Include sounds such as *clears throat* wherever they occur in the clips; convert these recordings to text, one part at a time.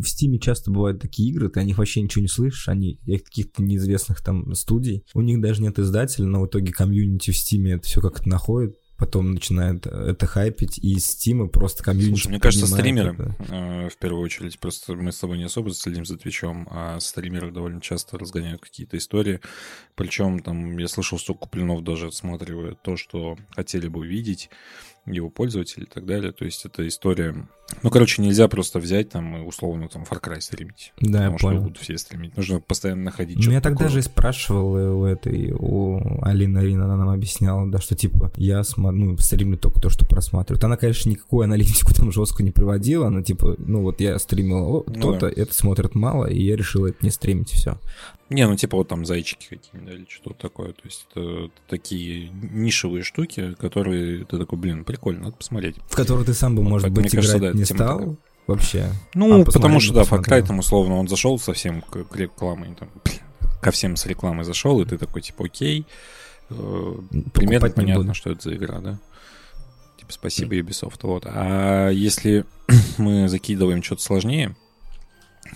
в Стиме часто бывают такие игры, ты о них вообще ничего не слышишь, они каких-то неизвестных там студий. У них даже нет издателя, но в итоге комьюнити в Стиме это все как-то находит потом начинает это хайпить, и Steam просто комьюнити Слушай, мне кажется, стримеры, э, в первую очередь, просто мы с тобой не особо следим за Твичом, а стримеры довольно часто разгоняют какие-то истории, причем там, я слышал, что Куплинов даже отсматривает то, что хотели бы увидеть, его пользователи и так далее. То есть это история... Ну, короче, нельзя просто взять там и условно там Far Cry стримить. Да, потому я что понял. будут все стримить. Нужно постоянно находить Ну, я что-то тогда такое. же и спрашивал э, у этой, у Алины Арина, она нам объясняла, да, что типа я смо- ну, стримлю только то, что просматривают. Она, конечно, никакую аналитику там жесткую не приводила, она типа, ну вот я стримил о, Ну то-то, это смотрят мало, и я решил это не стримить, все. Не, ну типа вот там зайчики какие-нибудь, да, или что-то такое. То есть это такие нишевые штуки, которые ты такой, блин, прикольно, надо посмотреть. В который ты сам бы, Вот, может поэтому, быть, мне кажется, играть да, не стал такая. вообще. Ну, А, потому что, да, Far там условно он зашел совсем к, к рекламой, там, ко всем с рекламой зашел, и ты такой, типа, окей, э, примерно понятно, буду. что это за игра, да? Типа, спасибо, Ubisoft. Вот. А если *clears throat* мы закидываем что-то сложнее,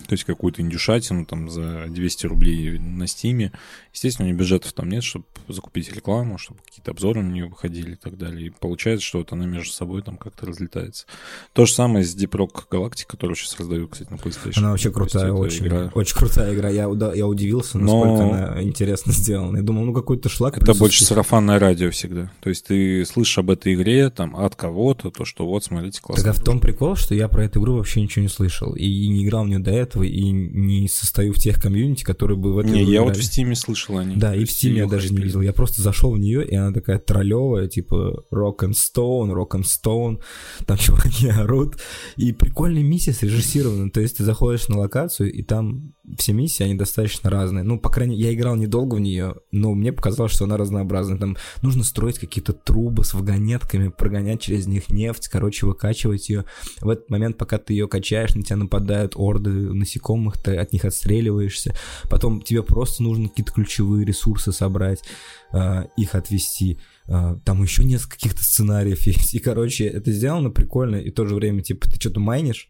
то есть какую-то индюшатину там за 200 рублей на Стиме, естественно, у нее бюджетов там нет, чтобы закупить рекламу, чтобы какие-то обзоры на нее выходили и так далее. И получается, что вот она между собой там как-то разлетается. То же самое с Deep Rock Galactic, которую сейчас раздают, кстати, на PlayStation. Она вообще есть крутая, очень, игра- очень крутая игра. Я, уда- я удивился, Но- насколько она интересно сделана. Я думал, ну какой-то шлак. Это больше сарафанное радио всегда. То есть ты слышишь об этой игре там от кого-то, то, что вот, смотрите, классно. А в том прикол, что я про эту игру вообще ничего не слышал. И не играл в нее до этого, и не состою в тех комьюнити, которые бы в эту Не, я вот в играли. Стиме слышал о ней. Да, и в Steam я даже не видел. Я просто зашел в нее, и она такая троллевая, типа Rock and Stone, Rock and Stone, там чуваки *laughs* орут. И прикольная миссия срежиссирована. То есть ты заходишь на локацию, и там все миссии, они достаточно разные. Ну, по крайней мере, я играл недолго в нее, но мне показалось, что она разнообразная. Там нужно строить какие-то трубы с вагонетками, прогонять через них нефть, короче, выкачивать ее. В этот момент, пока ты ее качаешь, на тебя нападают орды насекомых, ты от них отстреливаешься. Потом тебе просто нужно какие-то ключевые ресурсы собрать, э, их отвести. Э, Там еще несколько каких-то сценариев *laughs* есть. И, короче, это сделано прикольно, и в то же время, типа, ты что-то майнишь,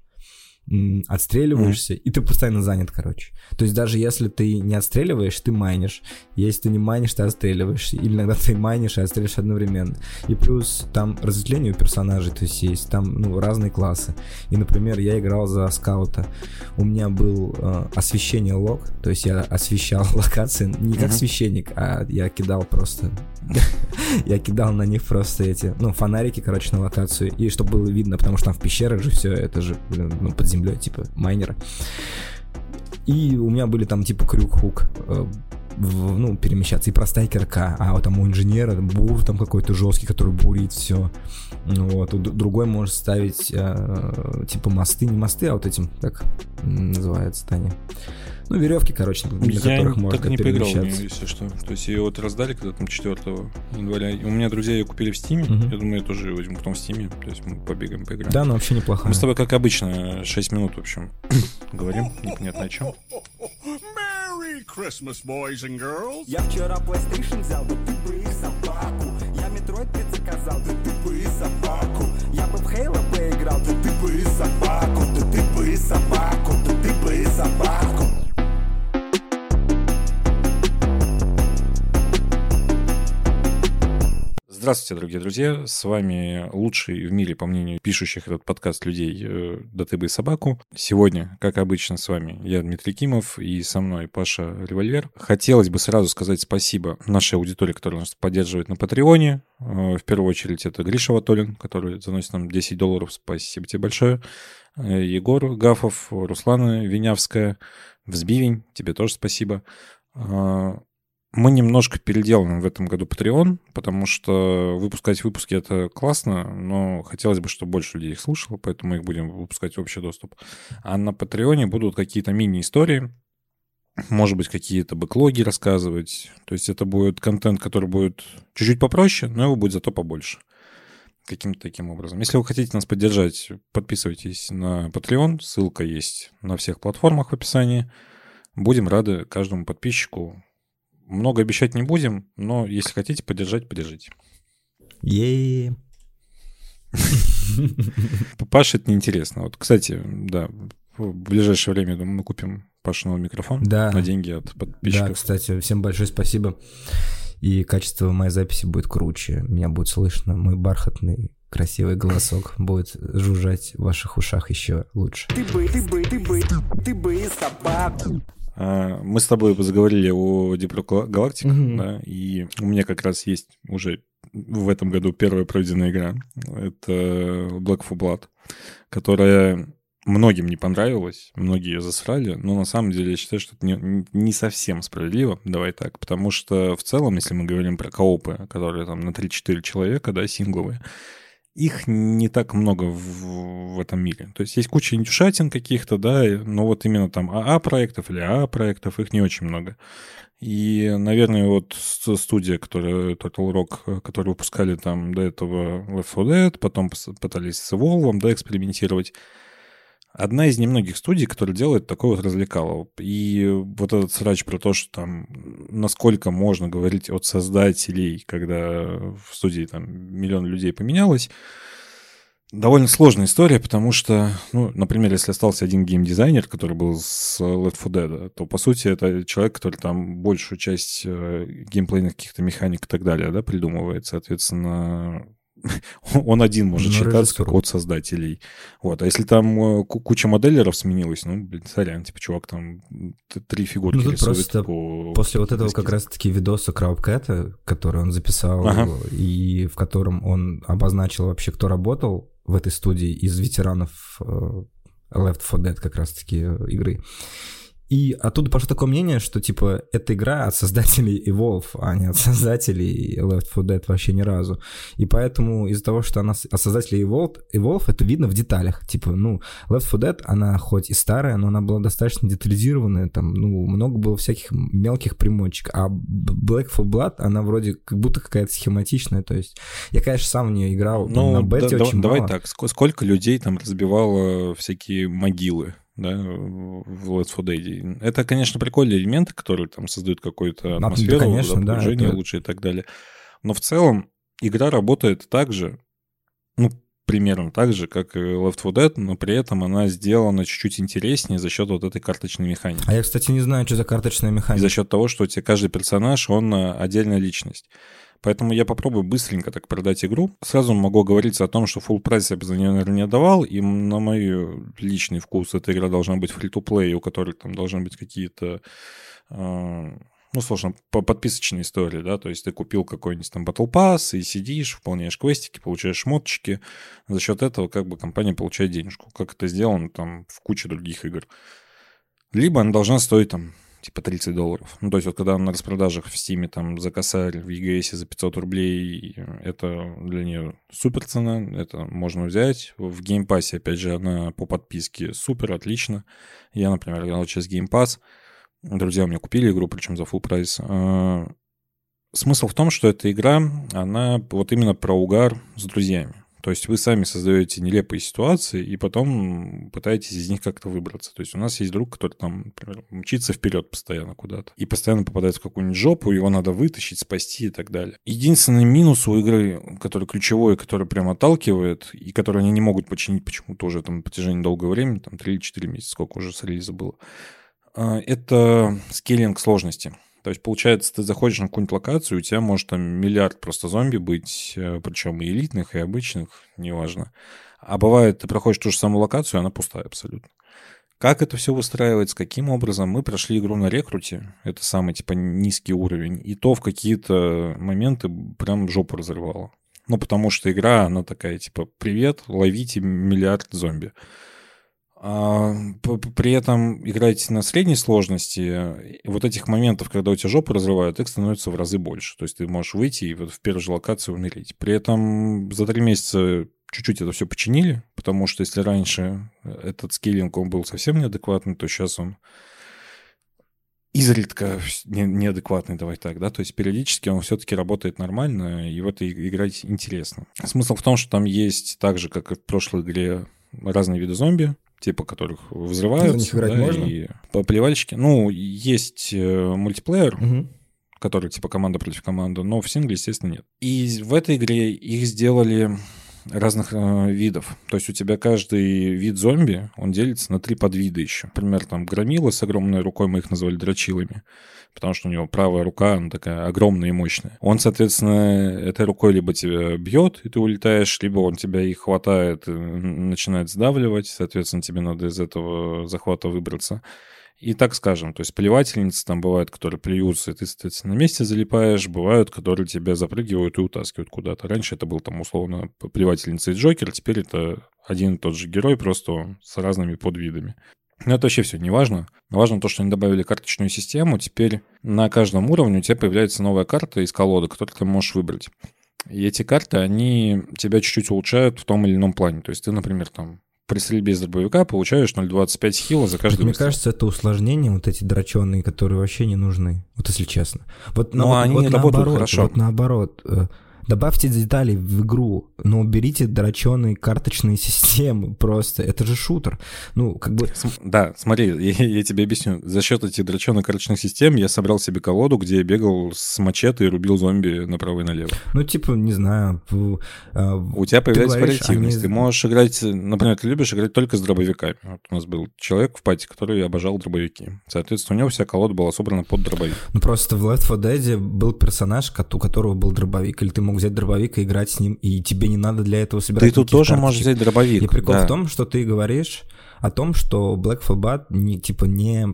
отстреливаешься, и ты постоянно занят, короче. То есть даже если ты не отстреливаешь, ты майнишь. Если ты не майнишь, ты отстреливаешься. Или иногда ты майнишь и отстреливаешь одновременно. И плюс там разветвление у персонажей, то есть есть там ну, разные классы. И, например, я играл за скаута. У меня был э, освещение лог, то есть я освещал *laughs* локации не как Мгм. священник, а я кидал просто... Я кидал на них просто эти, ну, фонарики, короче, на локацию, и чтобы было видно, потому что там в пещерах же все, это же, блин, ну, под землей, типа, майнеры. И у меня были там типа крюк-хук, э, в- ну, перемещаться, и простая кирка, а вот там у инженера бур там какой-то жесткий, который бурит все. Вот, другой может ставить э, типа мосты, не мосты, а вот этим, как называется, Таня? Ну, веревки, короче, на Я которых можно так и не поиграл в нее, если что. То есть ее вот раздали когда там 4 января. У меня друзья ее купили в Стиме. Мгм. Я думаю, я тоже ее возьму потом в Стиме. То есть мы побегаем, поиграем. Да, но вообще неплохая. Мы с тобой, как обычно, 6 минут, в общем, говорим. Непонятно о чем. Merry Christmas, boys and girls. Я вчера PlayStation взял, да ты бы и собаку. Я Metroid предзаказал, да ты бы и собаку. Я бы в Halo поиграл, да ты бы и собаку. Да ты бы и собаку, да ты бы и собаку Здравствуйте, дорогие друзья. С вами лучший в мире, по мнению пишущих этот подкаст людей, э, «Да ты бы и собаку». Сегодня, как обычно, с вами я, Дмитрий Кимов, и со мной Паша Револьвер. Хотелось бы сразу сказать спасибо нашей аудитории, которая нас поддерживает на Патреоне. Э, В первую очередь это Гриша Ватолин, который заносит нам 10 долларов. Спасибо тебе большое. Э, Егор Гафов, Руслана Винявская, Взбивень, тебе тоже спасибо. Мы немножко переделаем в этом году Patreon, потому что выпускать выпуски это классно, но хотелось бы, чтобы больше людей их слушало, поэтому мы их будем выпускать в общий доступ. А на Патреоне будут какие-то мини-истории, может быть, какие-то бэклоги рассказывать. То есть это будет контент, который будет чуть-чуть попроще, но его будет зато побольше. Каким-то таким образом. Если вы хотите нас поддержать, подписывайтесь на Patreon. Ссылка есть на всех платформах в описании. Будем рады каждому подписчику. Много обещать не будем, но если хотите поддержать, поддержите. Е-е-е. Паше это неинтересно. Вот, кстати, да, в ближайшее время, думаю, мы купим Паша новый микрофон Да. на деньги от Да, подписчиков. кстати, всем большое спасибо. И качество моей записи будет круче. Меня будет слышно. Мой бархатный, красивый голосок будет жужжать в ваших ушах еще лучше. Ты бы, ты бы, ты бы, ты бы собаку. А, Мы с тобой заговорили о Deep Galactic, Мгм. да, и у меня как раз есть уже в этом году первая пройденная игра. Это Black for Blood, которая многим не понравилась, многие ее засрали, но на самом деле я считаю, что это не, не совсем справедливо, давай так, потому что в целом, если мы говорим про коопы, которые там на 3-4 человека, да, сингловые, их не так много в, в этом мире. То есть есть куча индюшатин каких-то, да, но вот именно там АА-проектов или АА-проектов, их не очень много. И, наверное, вот студия, которая Total Rock, э, которые выпускали там до этого Left 4 Dead, потом пытались с Evolve, да, экспериментировать. Одна из немногих студий, которая делает такое вот развлекало. И вот этот срач про то, что там насколько можно говорить от создателей, когда в студии там миллион людей поменялось, довольно сложная история, потому что, ну, например, если остался один геймдизайнер, который был с Left 4 Dead, то, по сути, это человек, который там большую часть э, геймплейных каких-то механик и так далее, да, придумывает, соответственно, *laughs* он один может Ну, считаться как от создателей. Вот. А если там э, ку- куча моделеров сменилась, ну, блин, сорян, типа, чувак там три фигурки Ну, рисует просто по... После вот этого эскизу. как раз-таки видоса Краудкэта, который он записал, Ага. и в котором он обозначил вообще, кто работал в этой студии из ветеранов э, Left 4 Dead как раз-таки э, игры. И оттуда пошло такое мнение, что, типа, эта игра от создателей Evolve, а не от создателей Left 4 Dead вообще ни разу. И поэтому из-за того, что она от создателей Evolve, Evolve, это видно в деталях. Типа, ну, Left 4 Dead, она хоть и старая, но она была достаточно детализированная, там, ну, много было всяких мелких примочек. А Black 4 Blood, она вроде как будто какая-то схематичная, то есть я, конечно, сам в нее играл, Ну, на бете да- очень давай мало. так, ск- сколько людей там разбивало всякие могилы, да, в Let's 4 Dead? Это, конечно, прикольные элементы, которые там создают какую-то да, атмосферу, конечно, да, это- лучше и так далее. Но в целом игра работает так же, ну, примерно так же, как и Left 4 Dead, но при этом она сделана чуть-чуть интереснее за счет вот этой карточной механики. А я, кстати, не знаю, что за карточная И механика. за счет того, что у тебя каждый персонаж, он э, отдельная личность. Поэтому я попробую быстренько так продать игру. Сразу могу говориться о том, что full прайс я бы за нее, наверное, не отдавал. И на мой личный вкус эта игра должна быть free-to-play, у которой там должны быть какие-то э, ну, сложно, по- подписочные истории, да, то есть ты купил какой-нибудь там Battle Pass и сидишь, выполняешь квестики, получаешь шмоточки, за счет этого как бы компания получает денежку, как это сделано там в куче других игр. Либо она должна стоить там типа 30 долларов. Ну, то есть вот когда на распродажах в Steam'е там за косарь в EGS за 500 рублей, это для нее супер цена, это можно взять. В Game Pass'е, опять же, она по подписке супер, отлично. Я, например, играл через Game Pass, друзья у меня купили игру, причем за full price. А, Смысл в том, что эта игра, она вот именно про угар с друзьями. То есть вы сами создаете нелепые ситуации и потом пытаетесь из них как-то выбраться. То есть у нас есть друг, который там, например, мчится вперед постоянно куда-то и постоянно попадает в какую-нибудь жопу, его надо вытащить, спасти и так далее. Единственный минус у игры, который ключевой, который прям отталкивает, и который они не могут починить почему-то уже там на протяжении долгого времени, там 3 или 4 месяца, сколько уже с релиза было, а, это скейлинг сложности. То есть, получается, ты заходишь на какую-нибудь локацию, у тебя может там миллиард просто зомби быть, э, причем и элитных, и обычных, неважно. А бывает, ты проходишь ту же самую локацию, и она пустая абсолютно. Как это все выстраивается, каким образом? Мы прошли игру на рекруте, это самый, типа, низкий уровень, и то в какие-то моменты прям жопу разрывало. Ну, потому что игра, она такая, типа, привет, ловите миллиард зомби. А, при этом играете на средней сложности, вот этих моментов, когда у тебя жопу разрывают, их становится в разы больше. То есть ты можешь выйти и вот в первой же локации умереть. При этом за три месяца чуть-чуть это все починили, потому что если раньше этот скейлинг, он был совсем неадекватный, то сейчас он изредка не- неадекватный, давай так, да, то есть периодически он все-таки работает нормально, и в это играть интересно. Смысл в том, что там есть так же, как и в прошлой игре, разные виды зомби, типа которых взрываются. За них играть да, можно? И поплевальщики. Ну, есть э, мультиплеер, Мгм. который типа команда против команды, но в сингле, естественно, нет. И в этой игре их сделали разных э, видов. То есть у тебя каждый вид зомби, он делится на три подвида еще. Например, там громила с огромной рукой, мы их назвали дрочилами, потому что у него правая рука, она такая огромная и мощная. Он, соответственно, этой рукой либо тебя бьет, и ты улетаешь, либо он тебя и хватает, и начинает сдавливать, соответственно, тебе надо из этого захвата выбраться. И так скажем, то есть плевательницы там бывают, которые плюются, и ты, соответственно, на месте залипаешь, бывают, которые тебя запрыгивают и утаскивают куда-то. Раньше это был там условно плевательница и Джокер, теперь это один и тот же герой, просто с разными подвидами. Но это вообще все не важно. Важно то, что они добавили карточную систему. Теперь на каждом уровне у тебя появляется новая карта из колоды, которую ты можешь выбрать. И эти карты, они тебя чуть-чуть улучшают в том или ином плане. То есть ты, например, там при стрельбе из дробовика получаешь 0,25 хила за каждый Мне выстрел. кажется, это усложнения, вот эти дроченые, которые вообще не нужны. Вот если честно. Вот, Ну, вот- они вот работают наоборот, хорошо. Вот наоборот. Добавьте деталей в игру, но уберите дроченые карточные *laughs* системы просто. Это же шутер. Ну, как бы... Да, смотри, я, я тебе объясню. За счет этих дроченых карточных систем я собрал себе колоду, где я бегал с мачете и рубил зомби направо и налево. Ну, типа, не знаю... э, У тебя появляется говоришь, вариативность. они- Ты можешь играть, например, ты любишь играть только с дробовиками. Вот у нас был человек в пати, который обожал дробовики. Соответственно, у него вся колода была собрана под дробовик. Ну, просто в Left 4 Dead был персонаж, у которого был дробовик, или ты мог взять дробовик и играть с ним, и тебе не надо для этого собирать Ты тут тоже карточек. можешь взять дробовик. И прикол да. в том, что ты говоришь о том, что Black Flag не, типа, не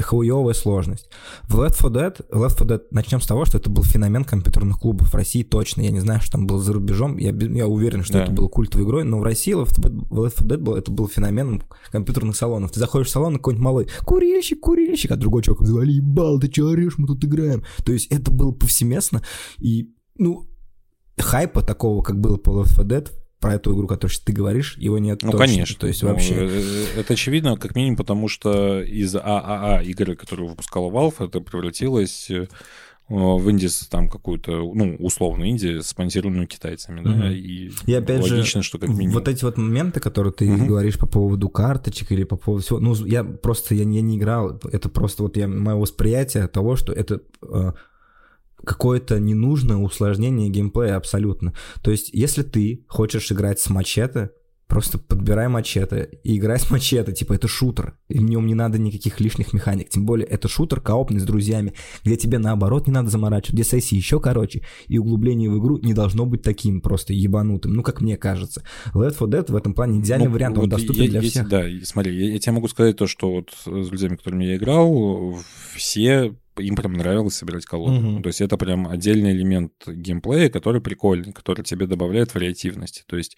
хуевая сложность. В Left 4 Dead, Left 4 Dead, начнем с того, что это был феномен компьютерных клубов в России точно. Я не знаю, что там было за рубежом. Я, я уверен, что Да. это было культовой игрой, но в России Left 4 Dead, Left 4 Dead был, это был феноменом компьютерных салонов. Ты заходишь в салон, и какой-нибудь малый курильщик, курильщик, а другой чувак завали, ебал, ты че орешь, мы тут играем. То есть это было повсеместно, и, ну, хайпа такого, как было по Left 4 Dead, про эту игру, которую ты говоришь, его нет Ну, точно. конечно. То есть Ну, вообще... э, э, Это очевидно, как минимум, потому что из ААА игры, которую выпускала Valve, это превратилось э, в инди с там какую-то, ну, условно, инди, спонсированную китайцами, да, Мгм. и, И опять же, логично, что как минимум. Вот эти вот моменты, которые ты Мгм. говоришь по поводу карточек или по поводу всего, ну, я просто, я, я не играл, это просто вот я, мое восприятие того, что это э, какое-то ненужное усложнение геймплея абсолютно. То есть, если ты хочешь играть с мачете, просто подбирай мачете и играй с мачете, типа это шутер, и в нем не надо никаких лишних механик, тем более это шутер коопный с друзьями, где тебе наоборот не надо заморачивать, где сессии еще короче, и углубление в игру не должно быть таким просто ебанутым, ну как мне кажется. Left 4 Dead в этом плане идеальный Ну, вариант, он вот доступен я- для я- всех. Да, смотри, я, я тебе могу сказать то, что вот с друзьями, которыми я играл, все им прям нравилось собирать колоду. Мгм. То есть это прям отдельный элемент геймплея, который прикольный, который тебе добавляет вариативности. То есть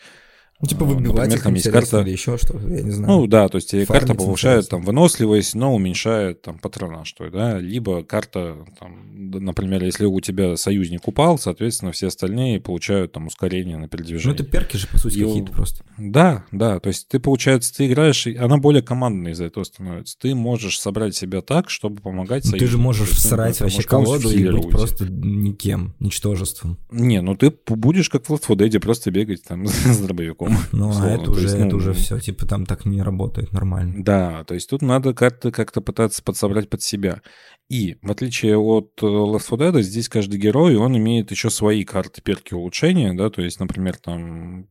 Ну, типа выбивать например, их там есть карта- или еще что я не знаю. Ну да, то есть тебе карта Фармить повышает интересно. там выносливость, но уменьшает там патронаж, твой, да, либо карта, там, например, если у тебя союзник упал, соответственно, все остальные получают там ускорение на Ну, передвижение. это перки же, по сути, И какие-то просто. Да, да, то есть ты, получается, ты играешь, и она более командной из-за этого становится. Ты можешь собрать себя так, чтобы помогать Ну, ты же можешь есть, ну, всрать ты вообще колоду и быть просто никем, ничтожеством. Не, ну ты будешь как в Left 4 Dead просто бегать там *laughs* с дробовиком. *laughs* Ну, а это То уже, есть, это ну, уже все, типа, там так не работает нормально. Да, то есть тут надо как-то как пытаться подсобрать под себя. И в отличие от Left 4 Dead, здесь каждый герой, он имеет еще свои карты перки улучшения, да, то есть, например, там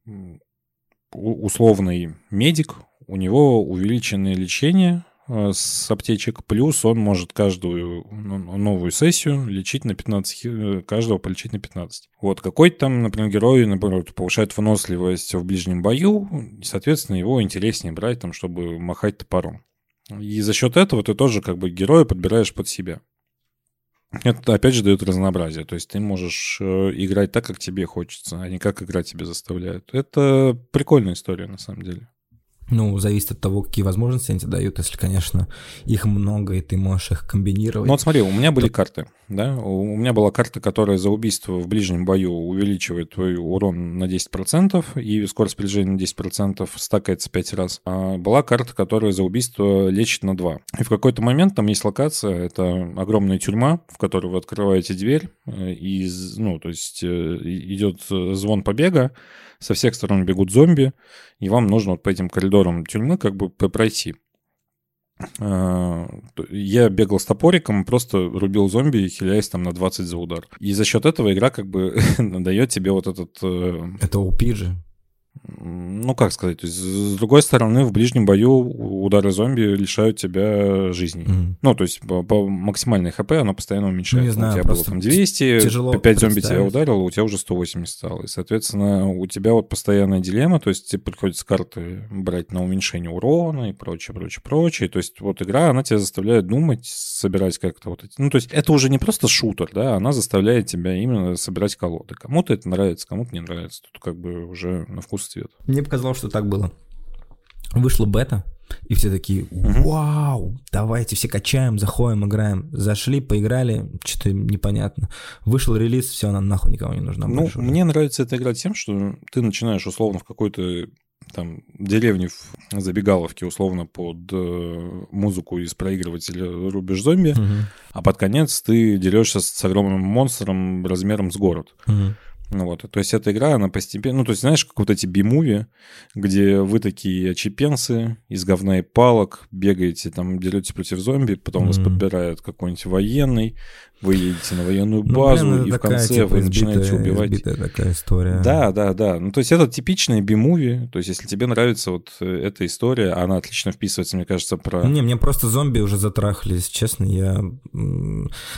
условный медик, у него увеличенное лечение с аптечек, плюс он может каждую ну, новую сессию лечить на 15, хи- э, каждого полечить на 15. Вот, какой-то там, например, герой, наоборот, повышает выносливость в ближнем бою, и, соответственно, его интереснее брать, там, чтобы махать топором. И за счет этого ты тоже как бы героя подбираешь под себя. Это, опять же, дает разнообразие. То есть ты можешь э, играть так, как тебе хочется, а не как игра тебе заставляет. Это прикольная история, на самом деле. Ну, зависит от того, какие возможности они тебе дают. Если, конечно, их много, и ты можешь их комбинировать. Ну вот смотри, у меня были карты, да, у меня была карта, которая за убийство в ближнем бою увеличивает твой урон на 10%, и скорость приближения на 10% стакается 5 раз. А была карта, которая за убийство лечит на 2. И в какой-то момент там есть локация, это огромная тюрьма, в которую вы открываете дверь, э, и, ну, то есть э, идет э, звон побега, со всех сторон бегут зомби, и вам нужно вот по этим коридорам тюрьмы как бы пройти. А, Я бегал с топориком, просто рубил зомби, хиляясь там на 20 за удар. И за счет этого игра как бы *laughs* дает тебе вот этот... э, Это OP же. Ну, как сказать, то есть, с другой стороны, в ближнем бою удары зомби лишают тебя жизни. Мгм. Ну, то есть по, по максимальной хп она постоянно уменьшается. Ну, не знаю, у тебя было там 200, тяжело 5 зомби тебя ударило, у тебя уже 180 стало. И, соответственно, у тебя вот постоянная дилемма, то есть тебе приходится карты брать на уменьшение урона и прочее, прочее, прочее. То есть вот игра, она тебя заставляет думать, собирать как-то вот эти... Ну, то есть это уже не просто шутер, да, она заставляет тебя именно собирать колоды. Кому-то это нравится, кому-то не нравится. Тут как бы уже на вкус цвет. Мне показалось, что так было. Вышла бета, и все такие, вау, давайте все качаем, заходим, играем. Зашли, поиграли, что-то непонятно. Вышел релиз, все, она нахуй никому не нужна Ну, мне нравится эта игра тем, что ты начинаешь условно в какой-то там деревне в забегаловке условно под э, музыку из проигрывателя рубишь зомби, Мгм, а под конец ты дерешься с, огромным монстром размером с город. мгм. Ну вот, то есть эта игра, она постепенно, ну то есть знаешь, как вот эти би-муви, где вы такие очепенцы из говна и палок, бегаете там, деретесь против зомби, потом вас Мгм. подбирает какой-нибудь военный, вы едете на военную Ну, базу, блин, это и в такая, конце типа, вы начинаете избитая- убивать. избитая такая история. Да, да, да. Ну, то есть это типичная би-муви. То есть если тебе нравится вот э, эта история, она отлично вписывается, мне кажется, про... Не, мне просто зомби уже затрахали, если честно. Я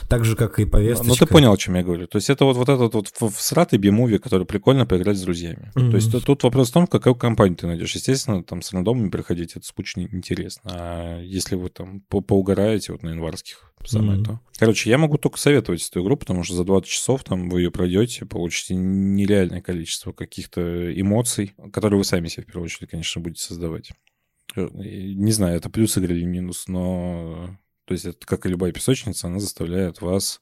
так же, как и повесточка. Ну, ты понял, о чем я говорю. То есть это вот, вот этот вот всратый би-муви, который прикольно поиграть с друзьями. Мгм. То есть тут- вопрос в том, какую компанию ты найдешь. Естественно, там с рандомами приходить, это скучно интересно. А если вы там по- поугараете вот на январских, самое Мгм. то. Короче, я могу только советовать эту игру, потому что за 20 часов там вы ее пройдете, получите нереальное количество каких-то эмоций, которые вы сами себе в первую очередь, конечно, будете создавать. Э, Не знаю, это плюс игры или минус, но то есть это как и любая песочница, она заставляет вас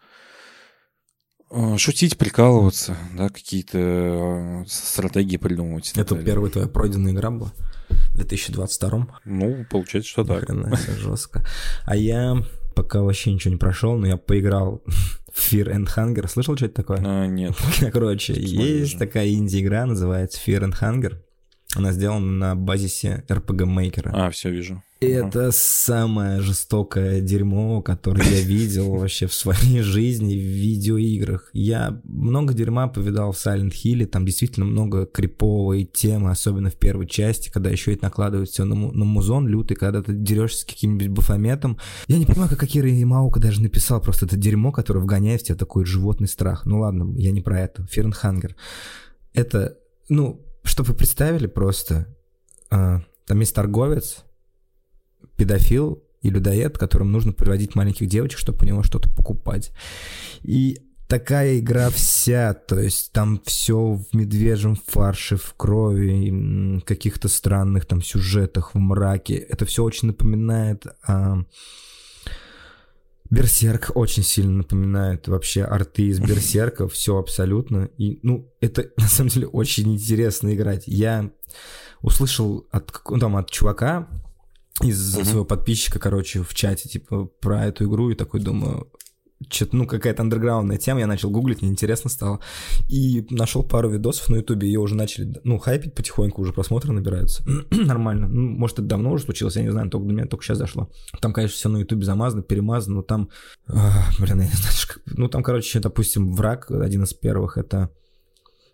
э, шутить, прикалываться, да, какие-то э, стратегии придумывать. Это далее. первая твоя пройденная игра была в 2022 Ну, получается, что так. Хрена жестко. А я пока вообще ничего не прошел, но я поиграл *laughs* в Fear and Hunger. Слышал, что это такое? А, нет. *laughs* Короче, есть такая инди-игра, называется Fear and Hunger. Она сделана на базисе RPG Maker. А, все вижу. Это самое жестокое дерьмо, которое я видел *laughs* вообще в своей жизни в видеоиграх. Я много дерьма повидал в Silent Hill, там действительно много криповой темы, особенно в первой части, когда еще это накладывают все на, на музон лютый, когда ты дерешься с каким-нибудь бафометом. Я не понимаю, как Акира Ямаука даже написал просто это дерьмо, которое вгоняет в тебя такой животный страх. Ну ладно, я не про это. Hunger. Это, ну, чтобы вы представили просто, а, там есть торговец, педофил и людоед, которому нужно приводить маленьких девочек, чтобы у него что-то покупать. И такая игра вся, то есть там все в медвежьем фарше, в крови, каких-то странных там сюжетах, в мраке. Это все очень напоминает... а, Берсерк очень сильно напоминает вообще арты из Берсерка, *laughs* все абсолютно. И, ну, это *laughs* на самом деле очень интересно играть. Я услышал от, ну, там, от чувака из Мгм. своего подписчика, короче, в чате, типа, про эту игру, и такой думаю, что-то, ну, какая-то андерграундная тема, я начал гуглить, мне интересно стало. И нашел пару видосов на ютубе, ее уже начали, ну, хайпить потихоньку, уже просмотры набираются. *clears throat* Нормально. Ну, может, это давно уже случилось, я не знаю, только до меня только сейчас зашло. Там, конечно, все на ютубе замазано, перемазано, но там, а, блин, я не знаю, *laughs* как... Ну, там, короче, допустим, враг, один из первых, это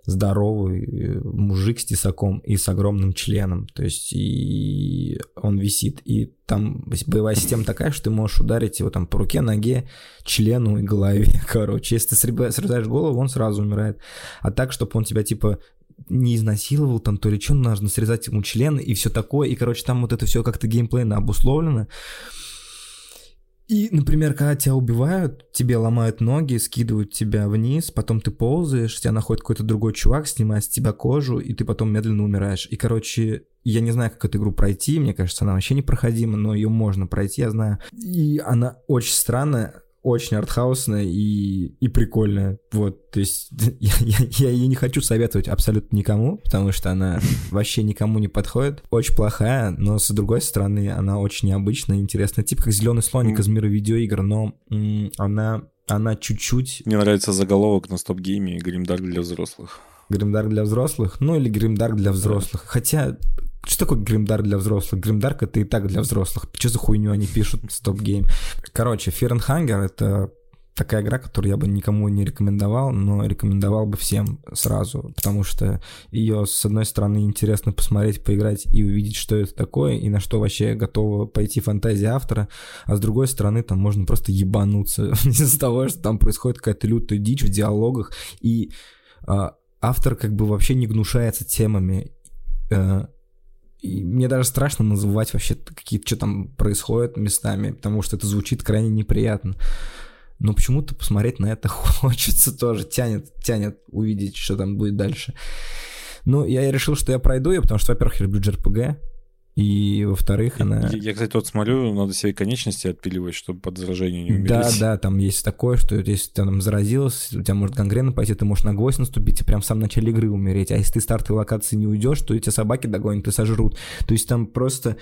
здоровый э, мужик с тесаком и с огромным членом. То есть и он висит. И там боевая система такая, что ты можешь ударить его там по руке, ноге, члену и голове. *laughs* Короче, если ты срезаешь голову, он сразу умирает. А так, чтобы он тебя типа не изнасиловал там то ли что, нужно срезать ему член и все такое. И, короче, там вот это все как-то геймплейно обусловлено. И, например, когда тебя убивают, тебе ломают ноги, скидывают тебя вниз, потом ты ползаешь, тебя находит какой-то другой чувак, снимает с тебя кожу, и ты потом медленно умираешь. И, короче, я не знаю, как эту игру пройти, мне кажется, она вообще непроходима, но ее можно пройти, я знаю. И она очень странная, очень артхаусная и, и прикольная. Вот, то есть *laughs* я, я, я ее не хочу советовать абсолютно никому, потому что она *laughs* вообще никому не подходит. Очень плохая, но с другой стороны, она очень необычная, интересная. Типа как зеленый слоник из мира видеоигр, но м, она, она чуть-чуть Мне нравится заголовок на StopGame'е «Гримдарк для взрослых». Гримдарк для взрослых, ну или Гримдарк для взрослых. Хотя Что такое гримдарк для взрослых? Гримдарк это и так для взрослых. Что за хуйню они пишут? StopGame. Короче, Hunger это такая игра, которую я бы никому не рекомендовал, но рекомендовал бы всем сразу, потому что ее, с одной стороны, интересно посмотреть, поиграть и увидеть, что это такое, и на что вообще готова пойти фантазия автора, а с другой стороны, там можно просто ебануться *laughs* из-за того, что там происходит какая-то лютая дичь в диалогах, и а, автор как бы вообще не гнушается темами, э, и мне даже страшно называть вообще какие-то, что там происходит местами, потому что это звучит крайне неприятно но почему-то посмотреть на это *laughs* хочется тоже, тянет, тянет увидеть, что там будет дальше. Ну, я решил, что я пройду ее, потому что, во-первых, я люблю JRPG, и, во-вторых, она... Я, я, кстати, вот смотрю, надо себе конечности отпиливать, чтобы под заражение не умереть. Да, да, там есть такое, что если ты там заразился, у тебя может гангрена пойти, ты можешь на гвоздь наступить и прям в самом начале игры умереть. А если ты стартовой локации не уйдешь, то эти собаки догонят и сожрут. То есть там просто...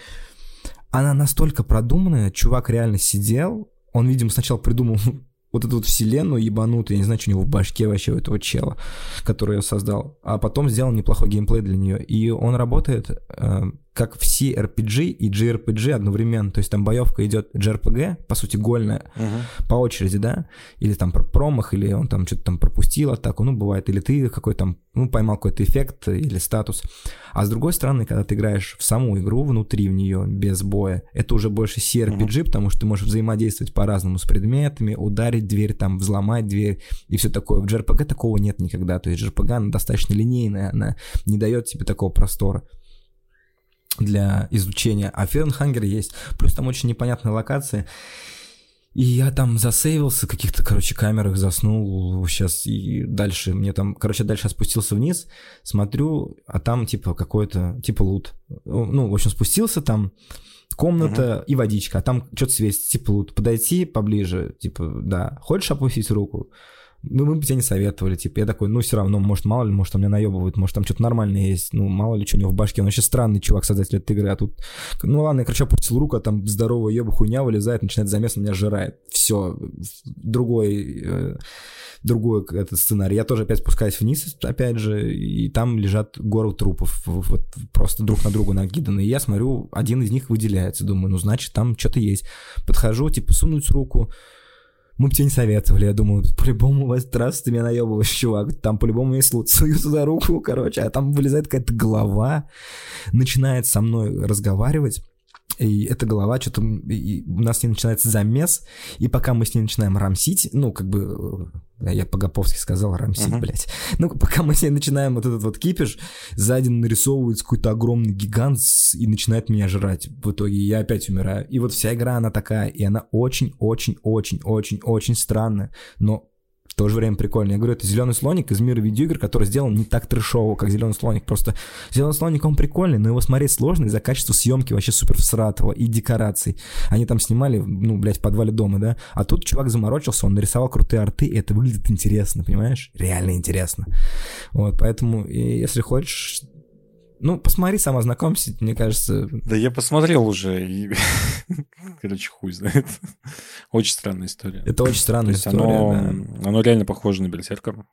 Она настолько продуманная, чувак реально сидел, он, видимо, сначала придумал *laughs* вот эту вот вселенную ебанутую, я не знаю, что у него в башке вообще у этого чела, который ее создал, а потом сделал неплохой геймплей для нее. И он работает э, как все RPG и JRPG одновременно. То есть там боевка идет JRPG, по сути, гольная, uh-huh. по очереди, да? Или там про промах, или он там что-то там пропустил атаку, ну, бывает. Или ты какой там, ну, поймал какой-то эффект или статус. А с другой стороны, когда ты играешь в саму игру, внутри в нее, без боя, это уже больше CRPG, uh-huh. потому что ты можешь взаимодействовать по-разному с предметами, ударить дверь, там, взломать дверь и все такое. В JRPG такого нет никогда. То есть JRPG, она достаточно линейная, она не дает тебе такого простора для изучения. А Фернхангер есть. Плюс там очень непонятная локация. И я там засейвился, каких-то, короче, камерах заснул сейчас, и дальше мне там, короче, дальше спустился вниз, смотрю, а там, типа, какой-то, типа, лут. Ну, в общем, спустился там, комната uh-huh. и водичка, а там что-то светится, типа, лут. Подойти поближе, типа, да, хочешь опустить руку? Ну, мы бы тебе не советовали, типа, я такой, ну, все равно, может, мало ли, может, он меня наебывает, может, там что-то нормальное есть, ну, мало ли, что у него в башке, он вообще странный чувак, создатель этой игры, а тут, ну, ладно, я, короче, опустил руку, а там здоровая еба хуйня вылезает, начинает замес, меня жирает, все, другой, э, другой этот сценарий. Я тоже опять спускаюсь вниз, опять же, и там лежат горы трупов, вот просто друг на друга накиданы, и я смотрю, один из них выделяется, думаю, ну, значит, там что-то есть. Подхожу, типа, сунуть руку, мы бы тебе не советовали. Я думал, по-любому, вас раз ты меня наебываешь, чувак. Там по-любому есть лут. *laughs* Сую туда руку, короче, а там вылезает какая-то голова, начинает со мной разговаривать. И эта голова что-то... У нас с ней начинается замес, и пока мы с ней начинаем рамсить, ну, как бы... э, Я по-гоповски сказал рамсить, uh-huh. блядь. *laughs* Ну, пока мы с ней начинаем вот этот вот кипиш, сзади нарисовывается какой-то огромный гигант и начинает меня жрать. В итоге я опять умираю. И вот вся игра, она такая, и она очень-очень-очень-очень-очень странная, но в то же время прикольно. Я говорю, это зеленый слоник из мира видеоигр, который сделан не так трешово, как зеленый слоник. Просто зеленый слоник, он прикольный, но его смотреть сложно из-за качества съемки вообще супер всратого и декораций. Они там снимали, ну, блядь, в подвале дома, да? А тут чувак заморочился, он нарисовал крутые арты, и это выглядит интересно, понимаешь? Реально интересно. Вот, поэтому, если хочешь ну, посмотри, сам ознакомься, мне кажется. Да я посмотрел уже, и... *laughs* короче, хуй знает. Очень странная история. Это очень странная история, оно, да. Оно реально похоже на Берсерка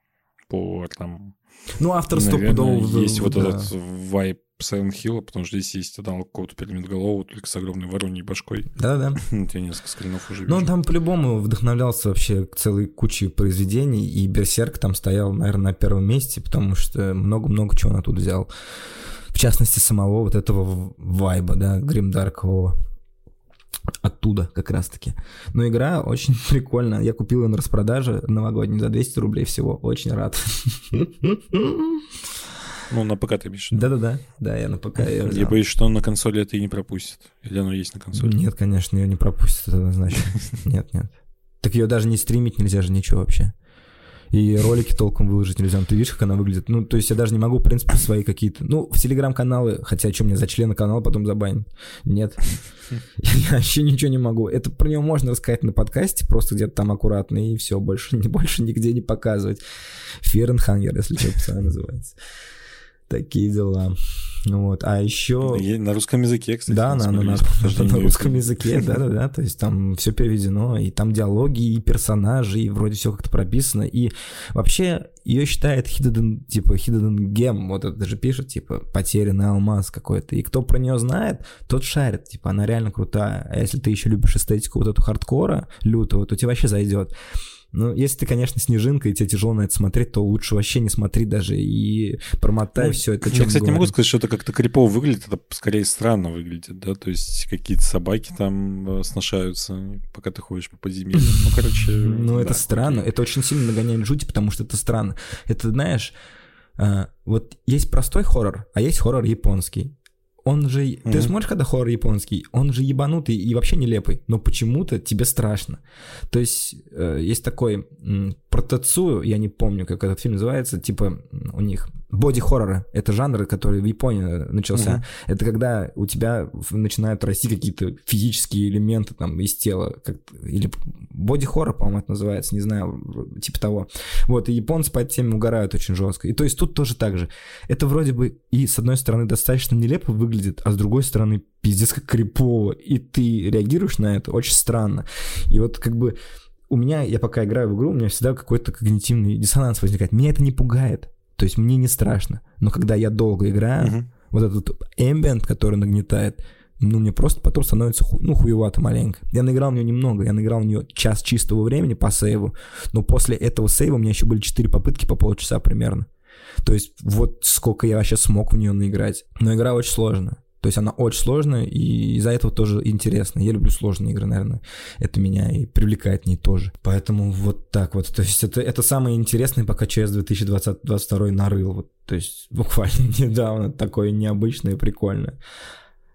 по там... Ну, автор стопудово... Есть вот да. этот вайп Silent Hill, потому что здесь есть аналог какого-то голову, только с огромной вороньей башкой. Да-да. *laughs* Я несколько скринов уже Ну, вижу. он там по-любому вдохновлялся вообще целой кучей произведений, и Берсерк там стоял, наверное, на первом месте, потому что много-много чего он оттуда взял. В частности, самого вот этого вайба, да, гримдаркового. Оттуда как раз-таки. Но игра очень *laughs* прикольная. Я купил ее на распродаже новогодней за 200 рублей всего. Очень рад. Ну, на ПК ты виду? Да-да-да. Да, я на ПК ее Я взял. боюсь, что он на консоли это и не пропустит. Или оно есть на консоли? Нет, конечно, ее не пропустят это однозначно. *laughs* Нет, нет. Так ее даже не стримить нельзя же ничего вообще. И ролики толком выложить нельзя. Ну, ты видишь, как она выглядит. Ну, то есть я даже не могу, в принципе, свои какие-то... Ну, в телеграм-каналы, хотя что мне за члены канала потом забанят? Нет. *laughs* Я вообще ничего не могу. Это про него можно рассказать на подкасте, просто где-то там аккуратно, и все, больше, *laughs* больше нигде не показывать. Hunger, если что, пацаны называется. Такие дела. Вот. А еще... На русском языке, кстати. Да, на, на, на- на русском языке, да, да, да. То есть там все переведено, и там диалоги, и персонажи, и вроде все как-то прописано. И вообще ее считает hidden, типа hidden gem, вот это же пишет, типа потерянный алмаз какой-то. И кто про нее знает, тот шарит, типа она реально крутая. А если ты еще любишь эстетику вот эту хардкора лютого, то тебе вообще зайдет. Ну, если ты, конечно, снежинка, и тебе тяжело на это смотреть, то лучше вообще не смотри даже и промотай Ну, все это. Я, кстати, не могу сказать, что это как-то крипово выглядит, это скорее странно выглядит, да, то есть какие-то собаки там э, сношаются, пока ты ходишь по подземелью. Ну, короче... *laughs* Ну, это странно. Это очень сильно нагоняет жути, потому что это странно. Это, знаешь, а, вот есть простой хоррор, а есть хоррор японский. Он же... Ты Мгм. смотришь, когда хоррор японский, он же ебанутый и вообще нелепый, но почему-то тебе страшно. То есть э, есть такой м, протецую, я не помню, как этот фильм называется, типа у них боди-хорроры. Это жанр, который в Японии э, начался. Мгм. Это когда у тебя начинают расти какие-то физические элементы там из тела. Как, или боди-хоррор, по-моему, это называется, не знаю, типа того. Вот, и японцы по этой теме угорают очень жестко. И то есть тут тоже так же. Это вроде бы и с одной стороны достаточно нелепо выглядит, а с другой стороны пиздец как крипово. И ты реагируешь на это очень странно. И вот как бы у меня, я пока играю в игру, у меня всегда какой-то когнитивный диссонанс возникает. Меня это не пугает. То есть мне не страшно. Но когда я долго играю, Мгм. вот этот ambient, который нагнетает, ну, мне просто потом становится, ху- ну, хуевато маленько. Я наиграл в нее немного, я наиграл в нее час чистого времени по сейву, но после этого сейва у меня еще были 4 попытки по полчаса примерно. То есть вот сколько я вообще смог в нее наиграть. Но игра очень сложная. То есть она очень сложная, и из-за этого тоже интересно. Я люблю сложные игры, наверное. Это меня и привлекает в ней тоже. Поэтому вот так вот. То есть это, это самое интересное, пока ЧС 2022 нарыл. Вот, то есть буквально *laughs* недавно такое необычное и прикольное.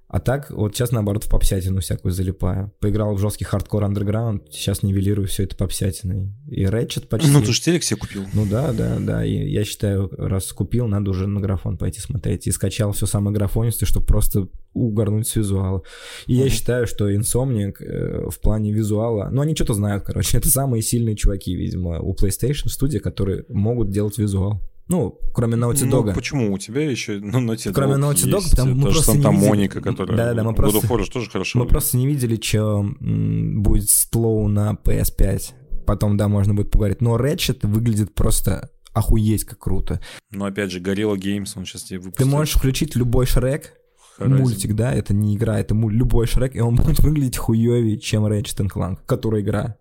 А так, вот сейчас, наоборот, в попсятину всякую залипаю. Поиграл в жесткий хардкор андерграунд, сейчас нивелирую все это попсятиной. И Ratchet почти... Ну, ты же телек себе купил. Ну да, да, да. И я считаю, раз купил, надо уже на графон пойти смотреть. И скачал все самое графонистое, чтобы просто угорнуть с визуала. И я Мгм. считаю, что Insomniac э, в плане визуала... Ну, они что-то знают, короче. *laughs* Это самые сильные чуваки, видимо, у PlayStation студии, которые могут делать визуал. Ну, кроме Naughty Ну, Dog. почему? У тебя еще ну, Naughty Кроме Dog Naughty Dog, есть, потому мы просто не Санта видели- Моника, которая... Да-да-да, мы God просто- of же тоже хорошо. Мы просто не видели, что будет слоу на PS5. Потом, да, можно будет поговорить. Но Ratchet выглядит просто охуеть как круто. Но опять же, Gorilla Games, он сейчас тебе Ты выпустит. можешь включить любой Шрек, Horizon. мультик, да, это не игра, это муль- любой Шрек, и он *laughs* будет выглядеть хуёвее, чем Ratchet Clank, которая игра.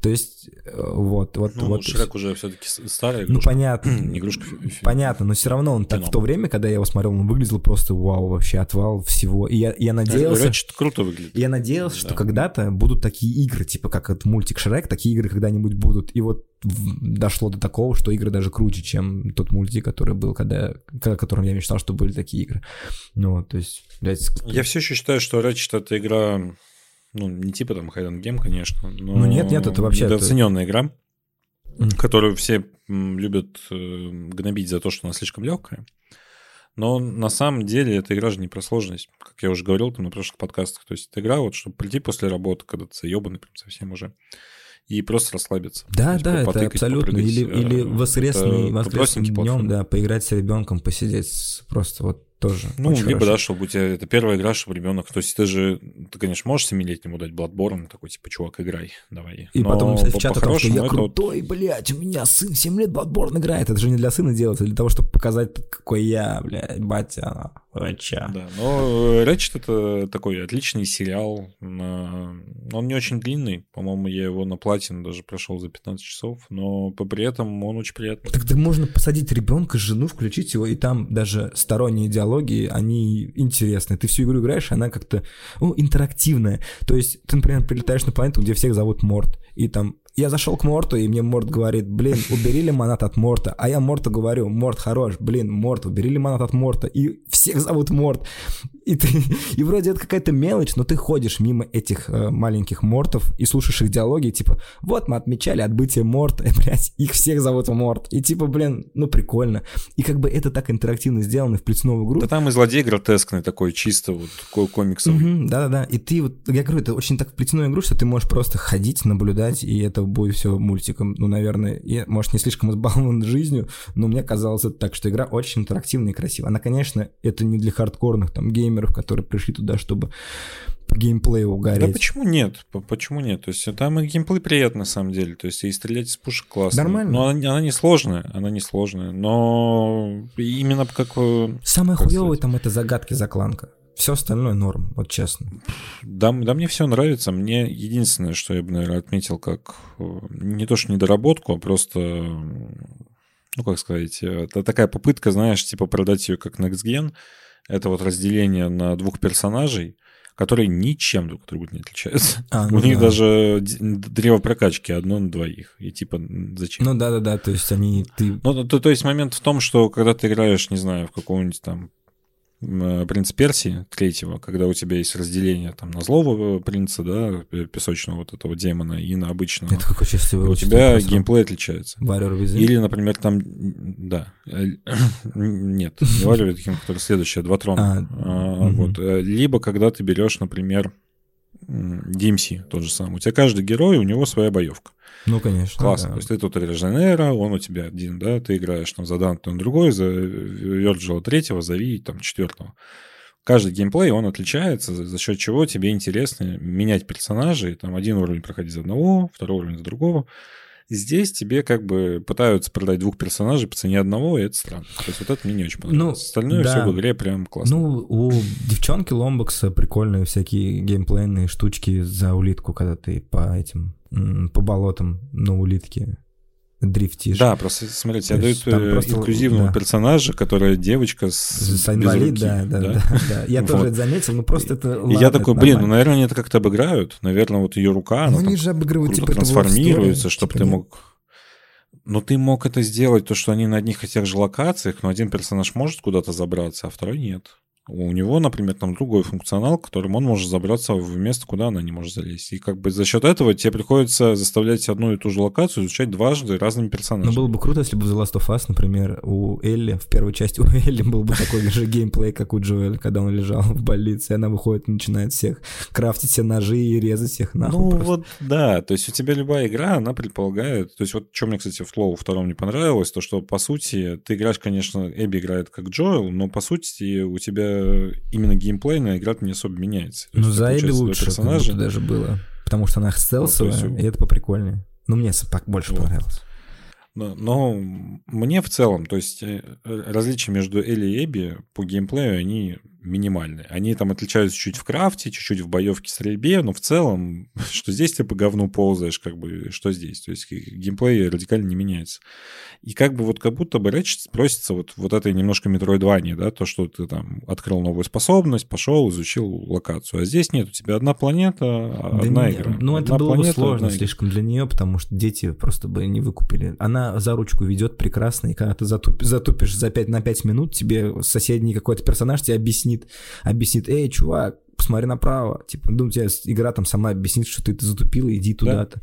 То есть, э, вот, вот, Ну, вот. Шрек уже все-таки старая Ну, понятно. Игрушка. Понятно, *clears throat* но все равно он так в то время, когда я его смотрел, он выглядел просто вау, вообще отвал всего. И я, я надеялся... Ratchet круто выглядит. Я надеялся, что Да. когда-то будут такие игры, типа как этот мультик Шрек, такие игры когда-нибудь будут. И вот дошло до такого, что игры даже круче, чем тот мультик, который был, когда, о котором я мечтал, что были такие игры. Ну, то есть, блядь, Я все еще считаю, что Ratchet это игра, ну, не типа там Hidden Game, конечно, но... Ну, нет, нет, это вообще- Недооцененная игра, Мгм. которую все любят э, гнобить за то, что она слишком легкая. Но на самом деле эта игра же не про сложность, как я уже говорил там на прошлых подкастах. То есть это игра, вот, чтобы прийти после работы, когда ты заебанный прям совсем уже, и просто расслабиться. Да, есть да, это абсолютно. Или, э, или это воскресный, простенький днем, да, поиграть с ребенком, посидеть просто вот тоже. Ну, либо, хорошо. да, чтобы у тебя это первая игра, чтобы ребенок. То есть ты же, ты, конечно, можешь семилетнему дать Bloodborne, такой, типа, чувак, играй, давай. И Но потом написать в чат о том, что я это вот- крутой, блядь, у меня сын 7 лет Bloodborne играет. Это же не для сына делается, а для того, чтобы показать, какой я, блядь, батя, врача. Да, но э, Ratchet это такой отличный сериал. на- Он не очень длинный. По-моему, я его на платину даже прошел за 15 часов, но при этом он очень приятный. Так, так можно посадить ребенка, жену, включить его, и там даже сторонние диалоги, они интересные. Ты всю игру играешь, она как-то ну, интерактивная. То есть ты, например, прилетаешь на планету, где всех зовут Морт, и там я зашел к Морту, и мне Морт говорит, блин, убери лимонад от Морта. А я Морту говорю, Морт хорош, блин, Морт, убери лимонад от Морта. И всех зовут Морт. И, ты, и вроде это какая-то мелочь, но ты ходишь мимо этих э, маленьких Мортов и слушаешь их диалоги, типа, вот мы отмечали отбытие Морта, и, *laughs* блядь, их всех зовут Морт. И типа, блин, ну прикольно. И как бы это так интерактивно сделано, вплетено в игру. Да там и злодей гротескный такой, чисто вот ко- комиксовый. Да-да-да. И ты вот, я говорю, это очень так вплетено в игру, что ты можешь просто ходить, наблюдать, и это этого будет все мультиком. Ну, наверное, я, может, не слишком избалован *laughs* жизнью, но мне казалось это так, что игра очень интерактивная и красивая. Она, конечно, это не для хардкорных там геймеров, которые пришли туда, чтобы по геймплею угореть. Да почему нет? Почему нет? То есть там и геймплей приятный на самом деле. То есть и стрелять из пушек классно. Нормально. Но она, она не сложная, она не сложная. Но именно как... э, Самое как сказать? там это загадки закланка. Все остальное норм, вот честно. Да, да мне все нравится. Мне единственное, что я бы, наверное, отметил как э, не то что недоработку, а просто, ну, как сказать, это такая попытка, знаешь, типа продать ее как Next Gen. Это вот разделение на двух персонажей, которые ничем друг от друга не отличаются. А, *laughs* У ну них да. даже д- древо прокачки одно на двоих. И типа зачем? Ну да-да-да, то есть они... Ты... Ну, то, то есть момент в том, что когда ты играешь, не знаю, в какого-нибудь там принц Персии третьего, когда у тебя есть разделение там на злого принца, да, песочного вот этого демона и на обычного, Это какой часть у тебя геймплей отличается. Warrior Within? Или, например, там, да, э, *clears throat* нет, не Warrior Within, который следующий, а два трона. А, А, вот. Э, Либо когда ты берешь, например, DMC, тот же самый. У тебя каждый герой, у него своя боевка. Ну, конечно. Классно. да. То есть ты тут Реженера, он у тебя один, да, ты играешь там за Данте, он другой, за Вирджила третьего, за Ви там четвертого. Каждый геймплей, он отличается, за за счет чего тебе интересно менять персонажей. Там один уровень проходить за одного, второй уровень за другого. Здесь тебе как бы пытаются продать двух персонажей по цене одного, и это странно. То есть вот это мне не очень понравилось. Ну, Остальное да. все в игре прям классно. Ну, у девчонки Ломбокса прикольные всякие геймплейные штучки за улитку, когда ты по этим, по болотам на улитке дрифтишь. да, просто смотрите, тебе дают просто, инклюзивного да. персонажа, которая девочка с, С без инвалид, руки, да, да, да, да. Я Вот. тоже это заметил, ну просто это... И я такой, блин, ну, наверное, они это как-то обыграют. Наверное, вот ее рука, она Ну, они же обыгрывают, типа, трансформируется, чтобы типа, ты мог... Ну, ты мог это сделать, то, что они на одних и тех же локациях, но один персонаж может куда-то забраться, а второй нет. У него, например, там другой функционал, которым он может забраться в место, куда она не может залезть. И как бы за счет этого тебе приходится заставлять одну и ту же локацию изучать дважды разными Ну, персонажами. было бы круто, если бы в The Last of Us, например, у Элли, в первой части у Элли был бы такой же геймплей, как у Джоэля, когда он лежал в больнице, и она выходит и начинает всех крафтить все ножи и резать всех нахуй. Ну просто. вот, да, то есть у тебя любая игра, она предполагает, то есть вот что мне, кстати, в Flow втором не понравилось, то что, по сути, ты играешь, конечно, Эбби играет как Джоэл, но, по сути, у тебя именно геймплейная игра не особо меняется. Ну, за Эбби лучше персонажа. даже было, потому что она стелсовая, то есть, и это поприкольнее. Ну, мне больше Вот. понравилось. Но, но мне в целом, то есть э, различия между Элли и Эбби по геймплею, они минимальные. Они там отличаются чуть в крафте, чуть-чуть в боевке, стрельбе, но в целом, *laughs* что здесь ты по говну ползаешь, как бы, что здесь. То есть геймплей радикально не меняется. И как бы вот как будто бы Ratchet просится вот, вот этой немножко метроидвании, да, то, что ты там открыл новую способность, пошел, изучил локацию. А здесь нет, у тебя одна планета, Да одна не- игра. Ну, это Одна было бы планета, сложно одна игра. слишком для нее, потому что дети просто бы не выкупили. Она за ручку ведет прекрасно, и когда ты затуп- затупишь за 5 на 5 минут, тебе соседний какой-то персонаж тебе объяснит, объяснит, эй, чувак, посмотри направо. Типа, ну, тебе игра там сама объяснит, что ты, ты затупил, иди туда-то.